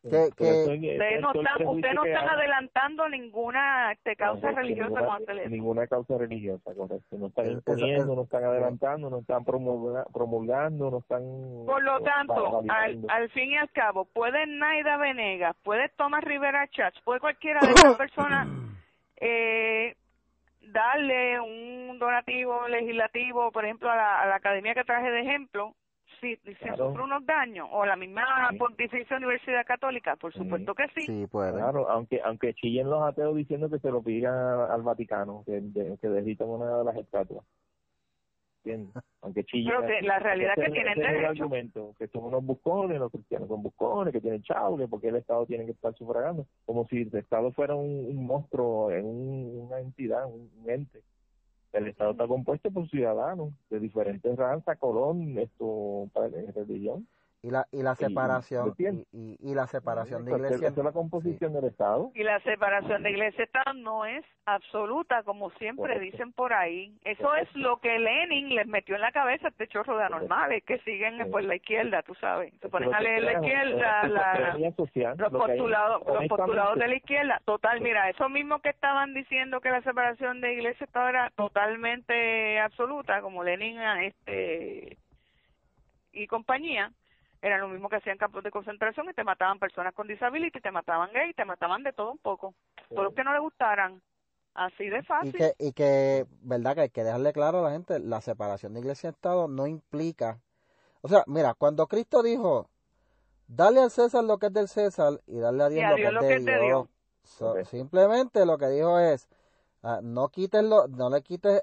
[SPEAKER 1] Que,
[SPEAKER 3] ustedes no están, usted no están adelantando ninguna este, causa religiosa
[SPEAKER 2] ninguna, Ninguna causa religiosa, correcto. No están imponiendo, no están adelantando, no están promulgando, no están...
[SPEAKER 3] Por lo tanto, al, al fin y al cabo, puede Naida Venegas, puede Tomás Rivera Chats, puede cualquiera de esas personas eh, darle un donativo legislativo, por ejemplo, a la, academia que traje de ejemplo, si, si sufre unos daños, o la misma Pontificia Universidad Católica, por supuesto que sí.
[SPEAKER 1] Sí, puede.
[SPEAKER 2] Claro, aunque aunque chillen los ateos diciendo que se lo pidan al Vaticano, que, que derritan una de las estatuas. Aunque chillen.
[SPEAKER 3] Pero que la realidad es que tienen derecho.
[SPEAKER 2] el argumento, que son unos buscones, los cristianos son buscones, que tienen que porque el Estado tiene que estar sufragando. Como si el Estado fuera un, monstruo, en una entidad, un, ente. El Estado está compuesto por ciudadanos de diferentes razas, colón, esto, religión
[SPEAKER 1] y la y la separación y, y, la separación de iglesia.
[SPEAKER 2] es la composición del estado.
[SPEAKER 3] Y la separación de iglesia estado no es absoluta como siempre dicen por ahí. Eso es lo que Lenin les metió en la cabeza a este chorro de anormales que siguen por la izquierda tú sabes. Se ponen a leer la izquierda la, los postulados los postulados de la izquierda. Total mira eso mismo que estaban diciendo que la separación de iglesia estado era totalmente absoluta como Lenin este y compañía era lo mismo que hacían campos de concentración y te mataban personas con disability, te mataban gay, te mataban de todo un poco. Todos los que no le gustaran Así de fácil.
[SPEAKER 1] Y que, y que, verdad que hay que dejarle claro a la gente, la separación de iglesia y Estado no implica, o sea, mira, cuando Cristo dijo, dale al César lo que es del César y darle a Dios, lo, que es de Dios. Simplemente lo que dijo es, ah, no quites lo, no le quites,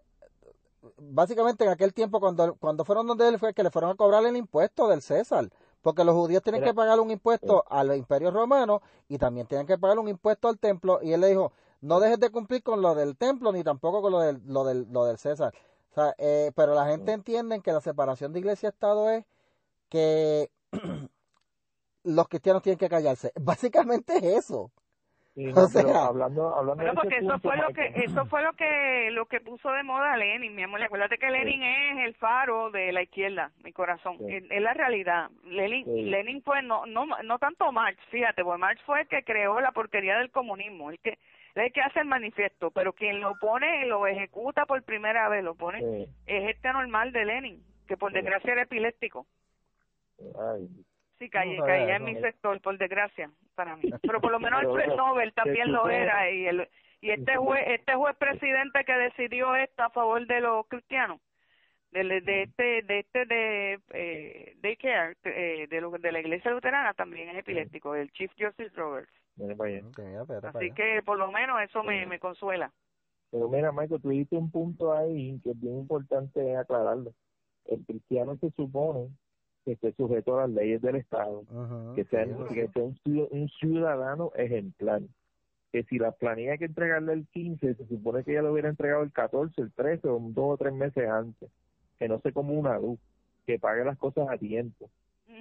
[SPEAKER 1] básicamente en aquel tiempo cuando, cuando fueron donde él fue que le fueron a cobrar el impuesto del César. Porque los judíos tienen que pagar un impuesto al imperio romano y también tienen que pagar un impuesto al templo. Y él le dijo, no dejes de cumplir con lo del templo ni tampoco con lo del, lo del, lo del César. O sea, eh, pero la gente entiende que la separación de iglesia y Estado es que los cristianos tienen que callarse. Básicamente es eso.
[SPEAKER 2] o sea, hablando, hablando
[SPEAKER 3] pero porque eso fue lo que eso fue lo que lo que puso de moda Lenin, mi amor. Acuérdate que Lenin es el faro de la izquierda, mi corazón. Es, la realidad. Lenin, Lenin fue no no no tanto Marx, fíjate, porque Marx fue el que creó la porquería del comunismo, el que el que hace el manifiesto, pero quien lo pone, lo ejecuta por primera vez, lo pone, es este normal de Lenin, que por desgracia era epiléptico. Sí, caía, en mi sector, por desgracia, para mí. Pero por lo menos el Nobel también lo era y el y este juez, este juez presidente que decidió esto a favor de los cristianos, de, de este, de este de eh, de care, eh, de, lo, de la iglesia luterana también es epiléptico, el Chief Justice Roberts. Así que por lo menos eso me, me consuela.
[SPEAKER 2] Pero mira, Michael, tú dijiste un punto ahí que es bien importante aclararlo. El cristiano se supone que esté sujeto a las leyes del Estado, que sea, que sea un, ciudadano ejemplar. Que si la planilla hay que entregarle el 15, se supone que ya lo hubiera entregado el 14, el 13 o dos o tres meses antes. Que no se como una luz, que pague las cosas a tiempo.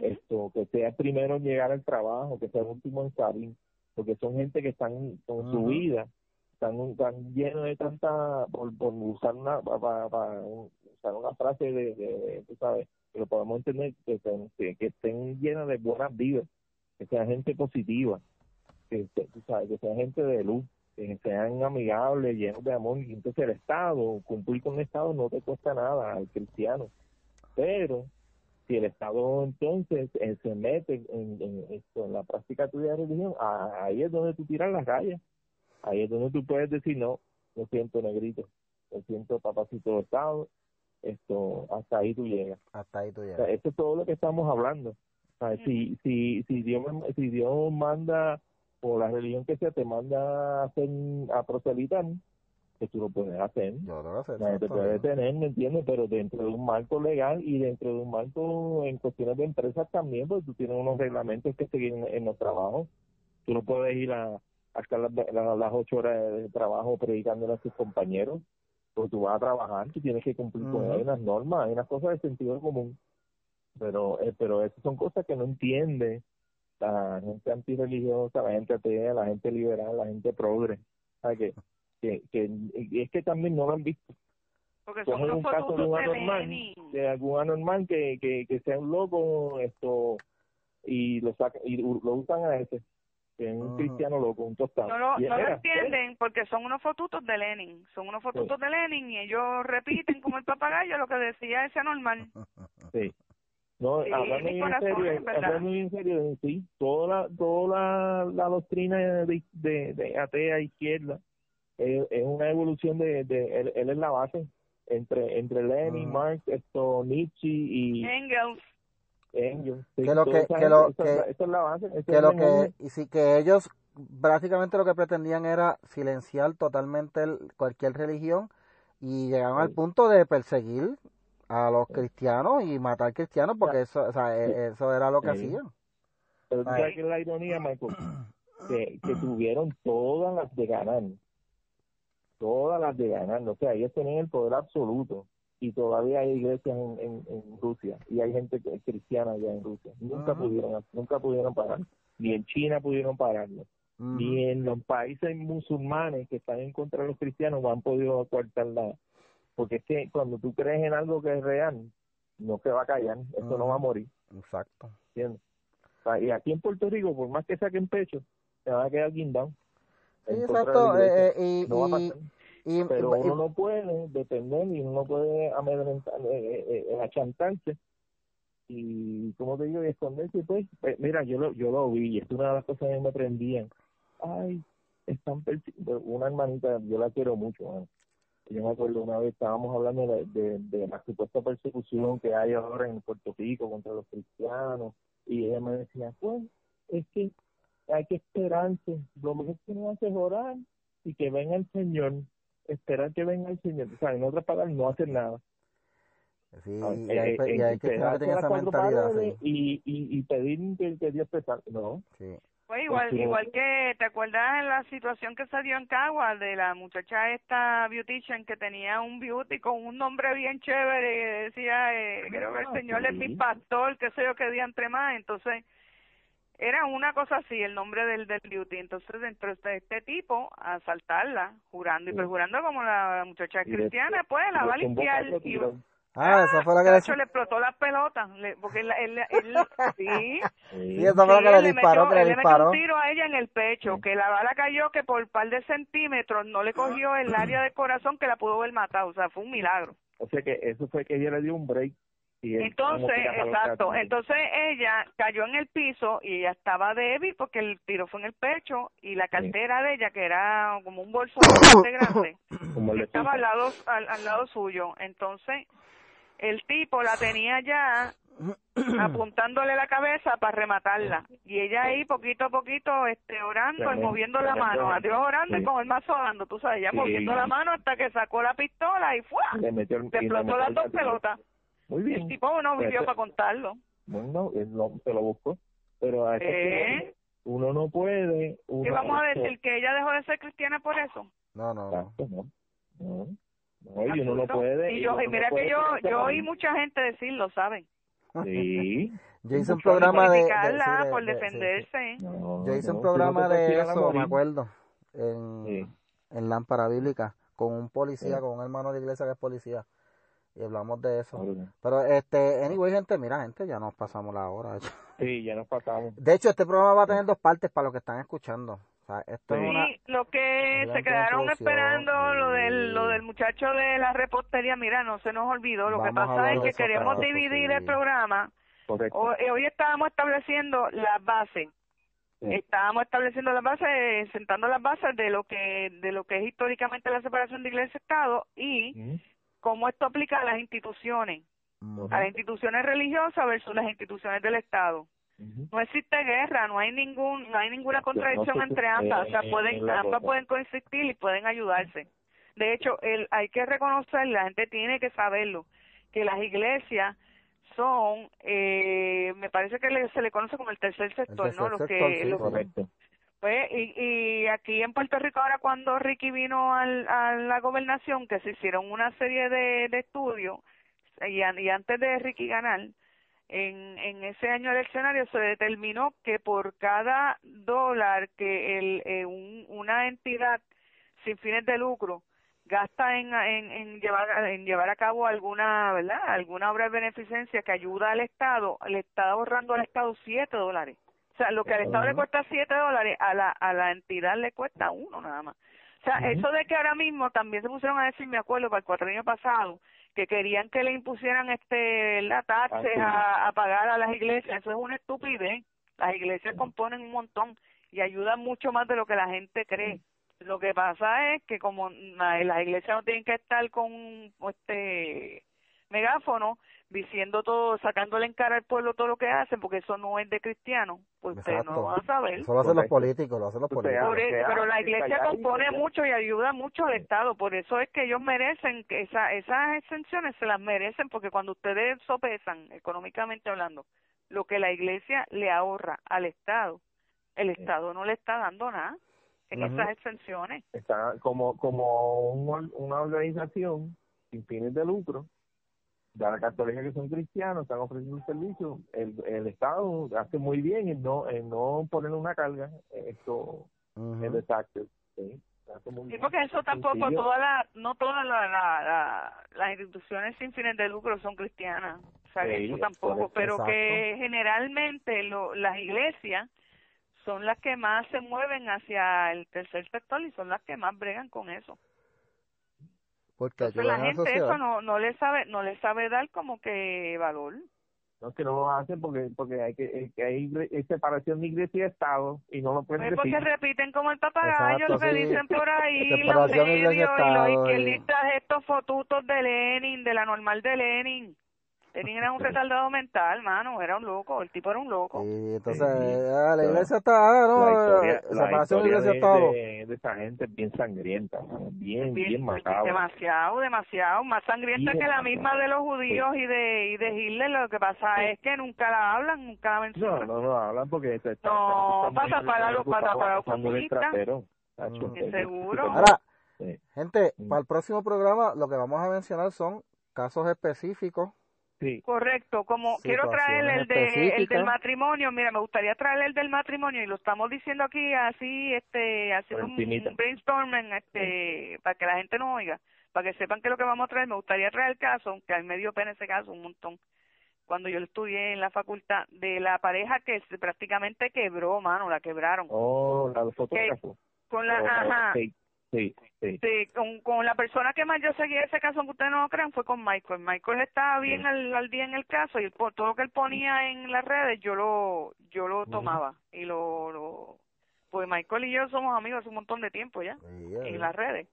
[SPEAKER 2] Esto, que sea el primero en llegar al trabajo, que sea el último en salir porque son gente que están con su vida, están, tan llenos de tanta, por, usar una, para, usar una frase de, tú sabes, lo podemos entender, que, estén llenos de buenas vidas, que sean gente positiva, que, tú sabes, que sean gente de luz, que sean amigables, llenos de amor. Y entonces el Estado, cumplir con el Estado no te cuesta nada al cristiano. Pero si el Estado entonces eh, se mete en, esto, en la práctica tuya de religión, ahí es donde tú tiras las rayas. Ahí es donde tú puedes decir, no, lo siento, negrito, lo siento, papacito de Estado, esto, hasta ahí tú llegas.
[SPEAKER 1] Hasta ahí tú llegas.
[SPEAKER 2] esto es todo lo que estamos hablando. si, si, si, Dios, si Dios manda, o la religión que sea, te manda a, hacer, a proselitar, que tú lo puedes hacer.
[SPEAKER 1] Yo lo hacer.
[SPEAKER 2] Nadie te puede detener, ¿me entiendes? Pero dentro de un marco legal y dentro de un marco en cuestiones de empresas también, pues tú tienes unos reglamentos que seguir en, los trabajos. Tú no puedes ir a, hasta las, las, ocho horas de trabajo predicándole a tus compañeros. Porque tú vas a trabajar, tú tienes que cumplir con unas normas, hay unas cosas de sentido común. Pero, eh, pero esas son cosas que no entiende la gente antirreligiosa, la gente atea, la gente liberal, la gente progre. O sea que que, que es que también no lo han visto.
[SPEAKER 3] Porque son un caso de un anormal,
[SPEAKER 2] de algún anormal que, que, que sea un loco esto y lo saca, y lo usan a ese que es un cristiano loco, un tostado.
[SPEAKER 3] No, lo, no lo entienden porque son unos fotutos de Lenin, son unos fotutos de Lenin y ellos repiten como el papagayo lo que decía ese anormal.
[SPEAKER 2] Sí. No, hablando, bien en serio, hablando bien en serio, sí, toda la, toda la, la doctrina de, de, de atea izquierda es, una evolución de, de él, es la base entre entre Lenin, Marx, esto Nietzsche y
[SPEAKER 3] Engels.
[SPEAKER 1] Que lo que, que lo que, es la base, que lo que y sí que ellos básicamente lo que pretendían era silenciar totalmente cualquier religión y llegaron al punto de perseguir a los cristianos y matar cristianos porque eso o sea, e, eso era lo que hacían.
[SPEAKER 2] Pero tú sabes que es la ironía, Michael, que, que tuvieron todas las de ganar todas las de ganar, o sea, ellos tienen el poder absoluto y todavía hay iglesias en, en, Rusia y hay gente cristiana allá en Rusia. Nunca pudieron nunca pudieron parar, ni en China pudieron pararlo, ni en los países musulmanes que están en contra de los cristianos no han podido cortar la porque es que cuando tú crees en algo que es real, no se va a callar, eso no va a morir.
[SPEAKER 1] Exacto.
[SPEAKER 2] y aquí en Puerto Rico, por más que saquen pecho, se va a quedar guindado.
[SPEAKER 1] exacto. Eh, eh, y,
[SPEAKER 2] pero uno no puede depender y uno no puede amedrentar, eh, eh, eh, achantarse. Y como te digo y esconderse pues, pues mira yo lo yo lo vi y es una de las cosas que me prendían. Ay están una hermanita, yo la quiero mucho, yo me acuerdo una vez estábamos hablando de, de, la supuesta persecución que hay ahora en Puerto Rico contra los cristianos y ella me decía, pues es que hay que esperarse, lo mejor que no hace es orar y que venga el Señor, esperar que venga el Señor, o sea, en otras palabras, no hacer nada.
[SPEAKER 1] Sí, y hay, y hay que tener esa mentalidad.
[SPEAKER 2] Y, y, y pedir que, que Dios te salve, no.
[SPEAKER 3] Sí. Pues igual, igual que, ¿te acuerdas en la situación que se dio en Cagua de la muchacha esta beautician que tenía un beauty con un nombre bien chévere y decía, eh, creo que el señor es mi pastor, qué sé yo, qué día entre más, entonces era una cosa así, el nombre del, del beauty, entonces dentro de este tipo, a asaltarla, jurando y perjurando como la muchacha cristiana, pues la va a limpiar y
[SPEAKER 1] Ah, eso fue lo que le...
[SPEAKER 3] le explotó las pelotas, porque él, él, él, sí.
[SPEAKER 1] sí, eso fue lo que le disparó, que le disparó.
[SPEAKER 3] un tiro a ella en el pecho, que la bala cayó que por un par de centímetros no le cogió el área del corazón que la pudo haber matado, o sea, fue un milagro.
[SPEAKER 2] O sea que eso fue que ella le dio un break.
[SPEAKER 3] Y entonces, exacto, entonces ella cayó en el piso y ella estaba débil porque el tiro fue en el pecho y la cartera de ella, que era como un bolso grande, estaba al lado, al lado suyo. Entonces, el tipo la tenía ya apuntándole la cabeza para rematarla. Y ella ahí poquito a poquito este orando y moviendo la mano. A Dios orando y con el mazo dando tú sabes ya moviendo la mano hasta que sacó la pistola y fue le metió explotó las dos pelotas
[SPEAKER 2] muy bien
[SPEAKER 3] el tipo no vivió para contarlo
[SPEAKER 2] bueno no, se lo buscó pero a ¿Eh? uno no puede
[SPEAKER 3] y vamos a decir que ella dejó de ser cristiana por eso
[SPEAKER 1] no no
[SPEAKER 2] no y uno no puede.
[SPEAKER 3] Y, yo, mira que yo, yo oí mucha gente decirlo, ¿saben?
[SPEAKER 2] Sí.
[SPEAKER 1] yo hice un programa de,
[SPEAKER 3] por defenderse.
[SPEAKER 1] yo hice un programa de eso, me acuerdo, en, en Lámpara Bíblica, con un policía, con un hermano de iglesia que es policía. Y hablamos de eso. Pero, este, anyway, gente, mira, gente, ya nos pasamos la hora.
[SPEAKER 2] Sí, ya nos pasamos.
[SPEAKER 1] De hecho, este programa va a tener dos partes para los que están escuchando
[SPEAKER 3] sí, lo que se quedaron esperando, lo del, lo del muchacho de la repostería, mira, no se nos olvidó. Lo que pasa es que queremos dividir el programa. Eh, hoy, estábamos estableciendo las bases. Estábamos estableciendo las bases, sentando las bases de lo que de lo que es históricamente la separación de iglesia y Estado y cómo esto aplica a las instituciones, a las instituciones religiosas versus las instituciones del Estado. No existe guerra, no hay ningún, no hay ninguna contradicción entre ambas, o sea, pueden, ambas pueden coexistir y pueden ayudarse. De hecho, el, hay que reconocer, la gente tiene que saberlo, que las iglesias son, eh, me parece que se le conoce como el tercer sector, ¿no? Los que, pues, y, y aquí en Puerto Rico ahora cuando Ricky vino al, a la gobernación, que se hicieron una serie de, estudios, y, y antes de Ricky ganar, en, en ese año eleccionario se determinó que por cada dólar que el, eh, una entidad sin fines de lucro gasta en, en, en, llevar en llevar a cabo alguna verdad alguna obra de beneficencia que ayuda al Estado le está ahorrando al Estado siete dólares o sea lo que al Estado le cuesta siete dólares a la a la entidad le cuesta uno nada más. O sea eso de que ahora mismo también se pusieron a decir me acuerdo para el cuatro años pasado que querían que le impusieran este la taxes a, a pagar a las iglesias eso es una estupidez. Las iglesias componen un montón y ayudan mucho más de lo que la gente cree. Lo que pasa es que como las iglesias no tienen que estar con este megáfono diciendo todo, sacándole en cara al pueblo todo lo que hacen, porque eso no es de cristiano, pues ustedes no lo van a saber.
[SPEAKER 1] Eso lo hacen los políticos, lo hacen los políticos.
[SPEAKER 3] pero la iglesia compone mucho y ayuda mucho al Estado, por eso es que ellos merecen, que esa, esas exenciones se las merecen, porque cuando ustedes sopesan, económicamente hablando, lo que la iglesia le ahorra al Estado, el Estado no le está dando nada en esas exenciones.
[SPEAKER 2] Está como, como una organización sin fines de lucro de la católica que son cristianos, están ofreciendo un servicio, el, el Estado hace muy bien en no, en no poner una carga esto en el taxes. ¿sí?
[SPEAKER 3] Sí, porque eso tampoco, toda la, no todas la, la, las instituciones sin fines de lucro son cristianas, o sea, eso tampoco, pero que generalmente lo, las iglesias son las que más se mueven hacia el tercer sector y son las que más bregan con eso.
[SPEAKER 1] Porque
[SPEAKER 3] la gente eso no, no le sabe no le sabe dar como que valor.
[SPEAKER 2] No es que no lo hacen porque porque hay que, hay, separación de iglesia y Estado y no lo pueden
[SPEAKER 3] decir. Porque repiten como el papagayo lo que dicen por ahí los medios y los izquierdistas estos fotutos de Lenin, de la normal de Lenin. Lenin era un retardado mental, mano, era un loco, el tipo era un loco.
[SPEAKER 1] Y entonces, ah, la iglesia está, ah, no, la separación de iglesia
[SPEAKER 2] Estado. De, de, esa gente bien sangrienta, bien, bien, bien
[SPEAKER 3] Demasiado, demasiado, más sangrienta que la misma de los judíos y de y de Hitler, lo que pasa es que nunca la hablan, nunca la mencionan.
[SPEAKER 2] No, no, no hablan porque...
[SPEAKER 3] Se está, no, para para los, para, para los comunistas. Seguro.
[SPEAKER 1] Ahora, gente, para el próximo programa lo que vamos a mencionar son casos específicos
[SPEAKER 3] Correcto, como quiero traer el, de, el del matrimonio, mira, me gustaría traer el del matrimonio y lo estamos diciendo aquí así, este, haciendo un, brainstorming, este, para que la gente no oiga, para que sepan que lo que vamos a traer, me gustaría traer el caso, aunque hay medio pena ese caso, un montón, cuando yo estudié en la facultad, de la pareja que prácticamente quebró, mano, la quebraron.
[SPEAKER 2] Oh, la fotógrafo.
[SPEAKER 3] Con la, ajá.
[SPEAKER 2] Sí, sí.
[SPEAKER 3] con, con la persona que más yo seguí ese caso, aunque ustedes no lo crean, fue con Michael. Michael estaba bien al, día en el caso y todo lo que él ponía en las redes yo lo yo lo tomaba y lo, lo pues Michael y yo somos amigos hace un montón de tiempo ya en las redes.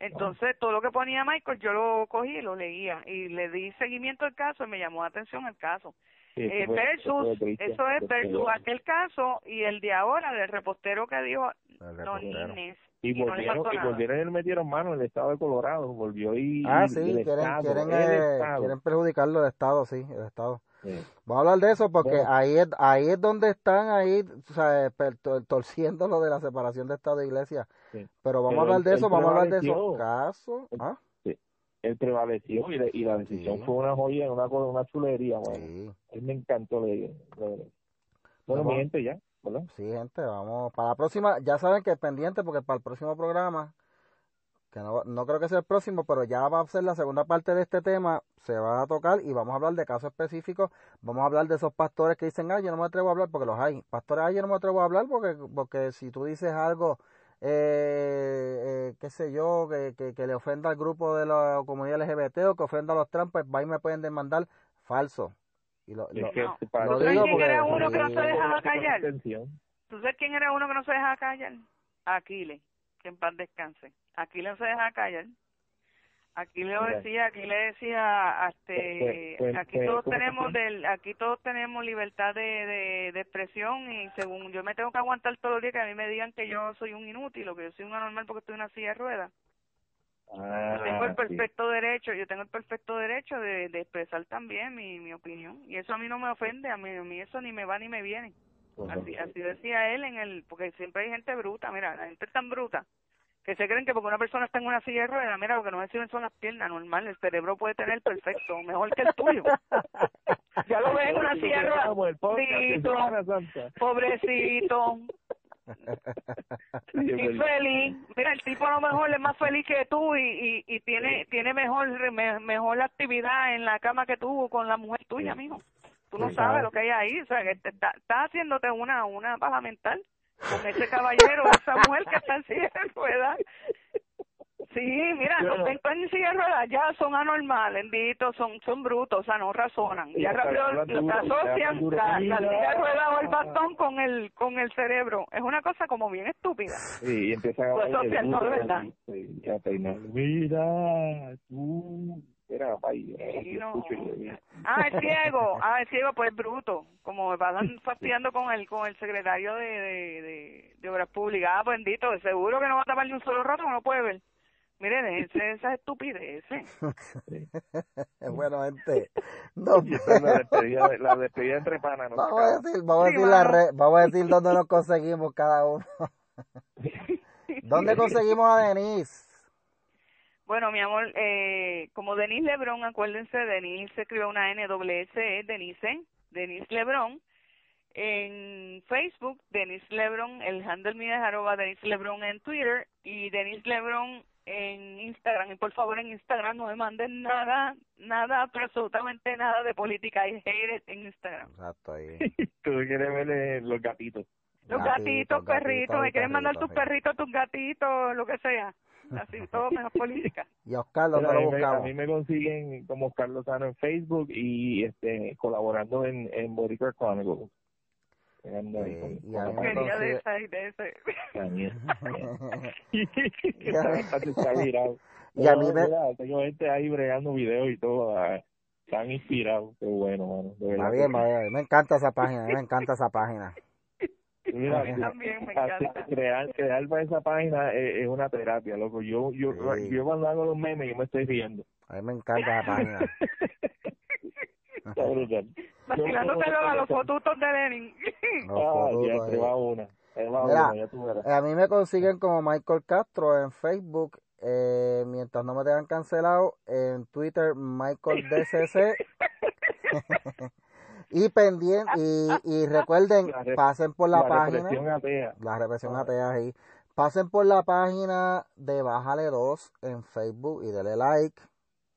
[SPEAKER 3] Entonces, todo lo que ponía Michael, yo lo cogí y lo leía y le di seguimiento al caso y me llamó la atención el caso. eh, versus, eso es versus aquel caso y el de ahora del repostero que dijo,
[SPEAKER 2] y, volvieron, y volvieron y metieron mano el estado de Colorado, volvió y...
[SPEAKER 1] Ah, sí, quieren, quieren, eh, quieren perjudicarlo el estado, sí, el estado. Vamos a hablar de eso porque ahí es ahí es donde están ahí o sea, torciendo lo de la separación de Estado e Iglesia. Pero vamos a hablar de eso, vamos a hablar de esos casos. ¿Ah?
[SPEAKER 2] Él prevaleció y, y la decisión fue una joya, una, una chulería. Bueno. Él me encantó leer. Bueno, mi gente ya.
[SPEAKER 1] Sí, gente, vamos. Para la próxima, ya saben que es pendiente porque para el próximo programa, que no, no creo que sea el próximo, pero ya va a ser la segunda parte de este tema, se va a tocar y vamos a hablar de casos específicos. Vamos a hablar de esos pastores que dicen, ay, yo no me atrevo a hablar porque los hay. Pastores, ay, yo no me atrevo a hablar porque, porque si tú dices algo, eh, eh, qué sé yo, que, que, que, le ofenda al grupo de la comunidad LGBT o que ofenda a los Trump, pues me pueden demandar. Falso. Y lo,
[SPEAKER 3] ¿Tú sabes quién era uno que no se dejaba callar? ¿Tú sabes quién era uno que no se dejaba callar? Aquiles, que en paz descanse. Aquiles no se dejaba callar. Aquí le decía, aquí le decía, este, aquí todos tenemos del, aquí todos tenemos libertad de, de, de, expresión y según yo me tengo que aguantar todos los días que a mí me digan que yo soy un inútil o que yo soy un anormal porque estoy en una silla de ruedas yo tengo el ah, perfecto derecho, yo tengo el perfecto derecho de, de expresar también mi, mi opinión y eso a mí no me ofende, a mí, a mí eso ni me va ni me viene. Así, así decía él en el, porque siempre hay gente bruta, mira, la gente es tan bruta que se creen que porque una persona está en una silla de ruedas, mira, lo que no me sirven son las piernas, normal, el cerebro puede tener el perfecto, mejor que el tuyo. ya lo ven en una silla de ruedas, pobrecito, pobrecito, y feliz. Mira, el tipo a lo mejor es más feliz que tú y, y, tiene tiene mejor mejor actividad en la cama que tú con la mujer tuya, mijo. Tú no sabes lo que hay ahí, o sea, que está, está haciéndote una una baja mental con ese caballero, esa mujer que está en ruedas Sí, mira, los que están en silla de ya son anormales, bendito, son son brutos, o sea, no razonan. Ya rápido asocian la, la silla de ruedas o el bastón con el con el cerebro. Es una cosa como bien estúpida.
[SPEAKER 2] Sí, y empiezan a...
[SPEAKER 3] Pues asocian, no, ¿verdad?
[SPEAKER 2] Sí, ya Mira, tú... Era no.
[SPEAKER 3] Ah, es ciego, ah, es ciego, pues bruto, como me pasan fastidiando con el con el secretario de, de, de, de Obras Públicas, ah, bendito, seguro que no va a tapar ni un solo rato, no puede ver. Miren, ese, esa estupidez.
[SPEAKER 1] bueno, gente.
[SPEAKER 2] No, la, despedida, la despedida entre panas.
[SPEAKER 1] vamos, a decir, vamos, a decir la re, vamos a decir dónde nos conseguimos cada uno. ¿Dónde conseguimos a Denise?
[SPEAKER 3] Bueno, mi amor, eh, como Denise Lebron, acuérdense, Denise se escribe una N W S E, Denise, Denise Lebron. En Facebook, Denise Lebron, el handle mío es arroba Denise Lebron en Twitter y Denise Lebron en Instagram y por favor en Instagram no me manden nada, nada, absolutamente nada de política y hate en Instagram.
[SPEAKER 1] Exacto, ahí.
[SPEAKER 2] Tú quieres ver los gatitos.
[SPEAKER 3] Los gatitos, perritos, me quieren mandar tus perritos, tus gatitos, lo que sea. Así, todo menos política.
[SPEAKER 1] Y Oscar, ¿dónde lo buscamos?
[SPEAKER 2] A mí me consiguen como Oscar Lozano en Facebook y este colaborando en, en Boricua Chronicles.
[SPEAKER 3] Y a mí me consigue... de esa y de ese.
[SPEAKER 2] y a mí me... Tengo gente ahí bregando videos y todo. Ah, están inspirados. Qué bueno, mano.
[SPEAKER 1] Está bien, me encanta esa página, me encanta esa página.
[SPEAKER 2] Mira, también me encanta. Crear, crear para esa página es, una terapia, loco. Yo, yo, yo cuando hago los memes, yo me estoy riendo.
[SPEAKER 1] A mí me encanta esa página.
[SPEAKER 2] Está brutal.
[SPEAKER 3] a los fotutos de Lenin.
[SPEAKER 2] ah, ya, te va una.
[SPEAKER 1] Mira, a mí me consiguen como Michael Castro en Facebook, eh, mientras no me tengan cancelado, en Twitter Michael DCC. Y pendiente, y, y recuerden, pasen por la, página. La represión atea, ahí. Pasen por la página de Bájale 2 en Facebook y dele like.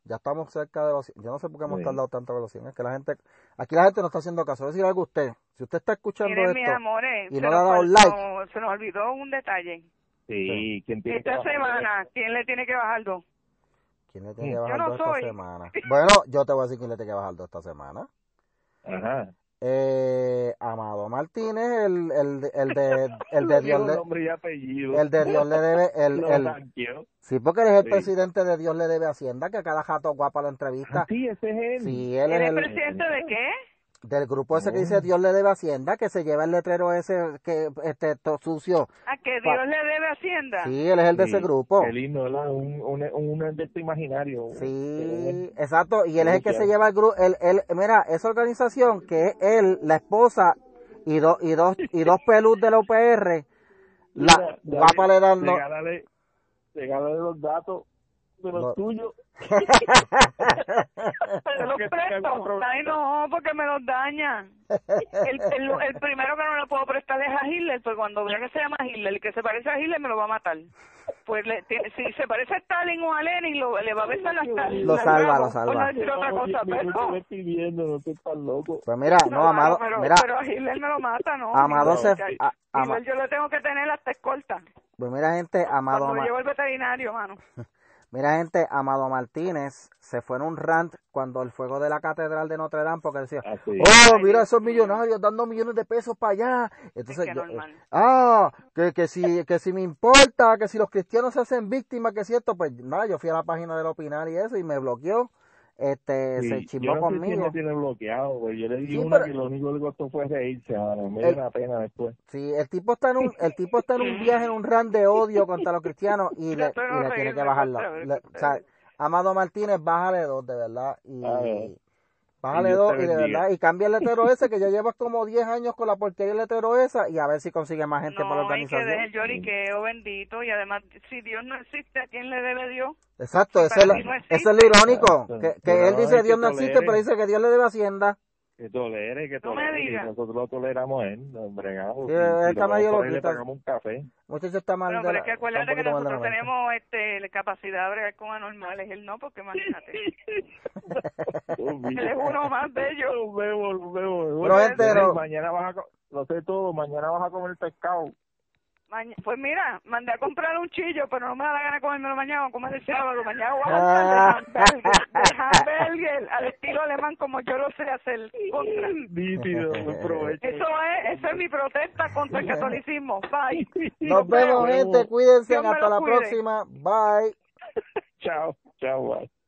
[SPEAKER 1] Ya estamos cerca de los. Yo no sé por qué hemos tardado tanta velocidad. Es que la gente. Aquí la gente no está haciendo caso. Voy a decir algo a usted. Si usted está escuchando esto. y no le ha dado like.
[SPEAKER 3] Se nos olvidó un detalle.
[SPEAKER 2] Sí, ¿quién tiene
[SPEAKER 3] Esta semana, ¿quién le tiene que bajar dos?
[SPEAKER 1] ¿Quién le tiene que bajar dos esta semana? Bueno, yo te voy a decir quién le tiene que bajar dos esta semana.
[SPEAKER 2] Ajá.
[SPEAKER 1] Eh, Amado Martínez, el, el, el de, el de Dios le, el de Dios le debe, el, el, sí, porque eres el presidente de Dios le debe Hacienda, que cada jato guapa la entrevista.
[SPEAKER 2] Ah, sí, ese es él.
[SPEAKER 1] Sí, él es
[SPEAKER 3] el presidente de qué?
[SPEAKER 1] Del grupo ese que dice Dios le debe Hacienda, que se lleva el letrero ese que este sucio.
[SPEAKER 3] ¿A que Dios le debe Hacienda?
[SPEAKER 1] Sí, él es el de ese grupo.
[SPEAKER 2] El himno, Un, un, un, de imaginario.
[SPEAKER 1] Sí, exacto. Y él es el que se lleva el grupo. El, el, mira, esa organización que es él, la esposa y, dos y dos y dos pelus de la UPR, la guapa le dan...
[SPEAKER 2] Regálale los datos de los tuyos
[SPEAKER 3] Te los presto. Ay, no, porque me los dañan. El, el, primero que no le puedo prestar es a Hitler, pues cuando vea que se llama Hitler, el que se parece a Hitler me lo va a matar. Pues le, si se parece a Stalin o a Lenin, lo, le va a besar la Stalin.
[SPEAKER 1] Lo salva, lo salva.
[SPEAKER 3] No decir otra cosa, pero...
[SPEAKER 2] No estoy pidiendo, no estoy tan loco.
[SPEAKER 1] Pues mira, no, Amado,
[SPEAKER 3] pero,
[SPEAKER 1] mira.
[SPEAKER 3] Pero a Hitler me lo mata, ¿no?
[SPEAKER 1] Amado se...
[SPEAKER 3] A, yo le tengo que tener hasta escolta.
[SPEAKER 1] Pues mira, gente, Amado...
[SPEAKER 3] Cuando llevo el veterinario, mano.
[SPEAKER 1] Mira, gente, Amado Martínez se fue en un rant cuando el fuego de la catedral de Notre Dame, porque decía, ah, oh, mira esos millonarios dando millones de pesos para allá. Entonces, ah, que, que, si, que si me importa, que si los cristianos se hacen víctimas, que es cierto, pues nada, yo fui a la página del Opinar y eso y me bloqueó este se chimbó conmigo.
[SPEAKER 2] tiene bloqueado, pues. Yo le di una que lo único que costó fue reírse, me dio una pena después.
[SPEAKER 1] Sí, el tipo está en un, el tipo está en un viaje, en un ran de odio contra los cristianos y le, y le tiene que bajarlo. o sea, Amado Martínez, bájale dos, de verdad. Y, Bájale dos y de verdad, y cambia el letero ese, que ya llevas como 10 años con la portería del letero esa, y a ver si consigue más gente para la organización.
[SPEAKER 3] No, que deje el lloriqueo, bendito, y además, si Dios no existe, ¿a quién le debe Dios?
[SPEAKER 1] Exacto, eso es, lo, eso es lo irónico, que, que él dice Dios no existe, pero dice que Dios le debe Hacienda
[SPEAKER 2] que tolere, que tolere. y nosotros lo toleramos él, bregamos.
[SPEAKER 1] Sí, está medio
[SPEAKER 2] Le pagamos un café.
[SPEAKER 1] Muchacho está mal.
[SPEAKER 3] No, pero es que acuérdate que nosotros tenemos este, la capacidad de bregar con anormales. Él no, porque imagínate. él es uno más de ellos.
[SPEAKER 2] Bebo, bebo.
[SPEAKER 1] Bueno,
[SPEAKER 2] Mañana vas a, lo sé todo, mañana vas a comer pescado.
[SPEAKER 3] Pues mira, mandé a comprar un chillo, pero no me da la gana de comérmelo mañana, como es el sábado. Mañana voy a de hamburger, al estilo alemán, como yo lo sé hacer. Contra. Eso es, esa es mi protesta contra el catolicismo. Bye.
[SPEAKER 1] Nos vemos, gente. Cuídense. Hasta la próxima. Bye.
[SPEAKER 2] chao. Chao, bye.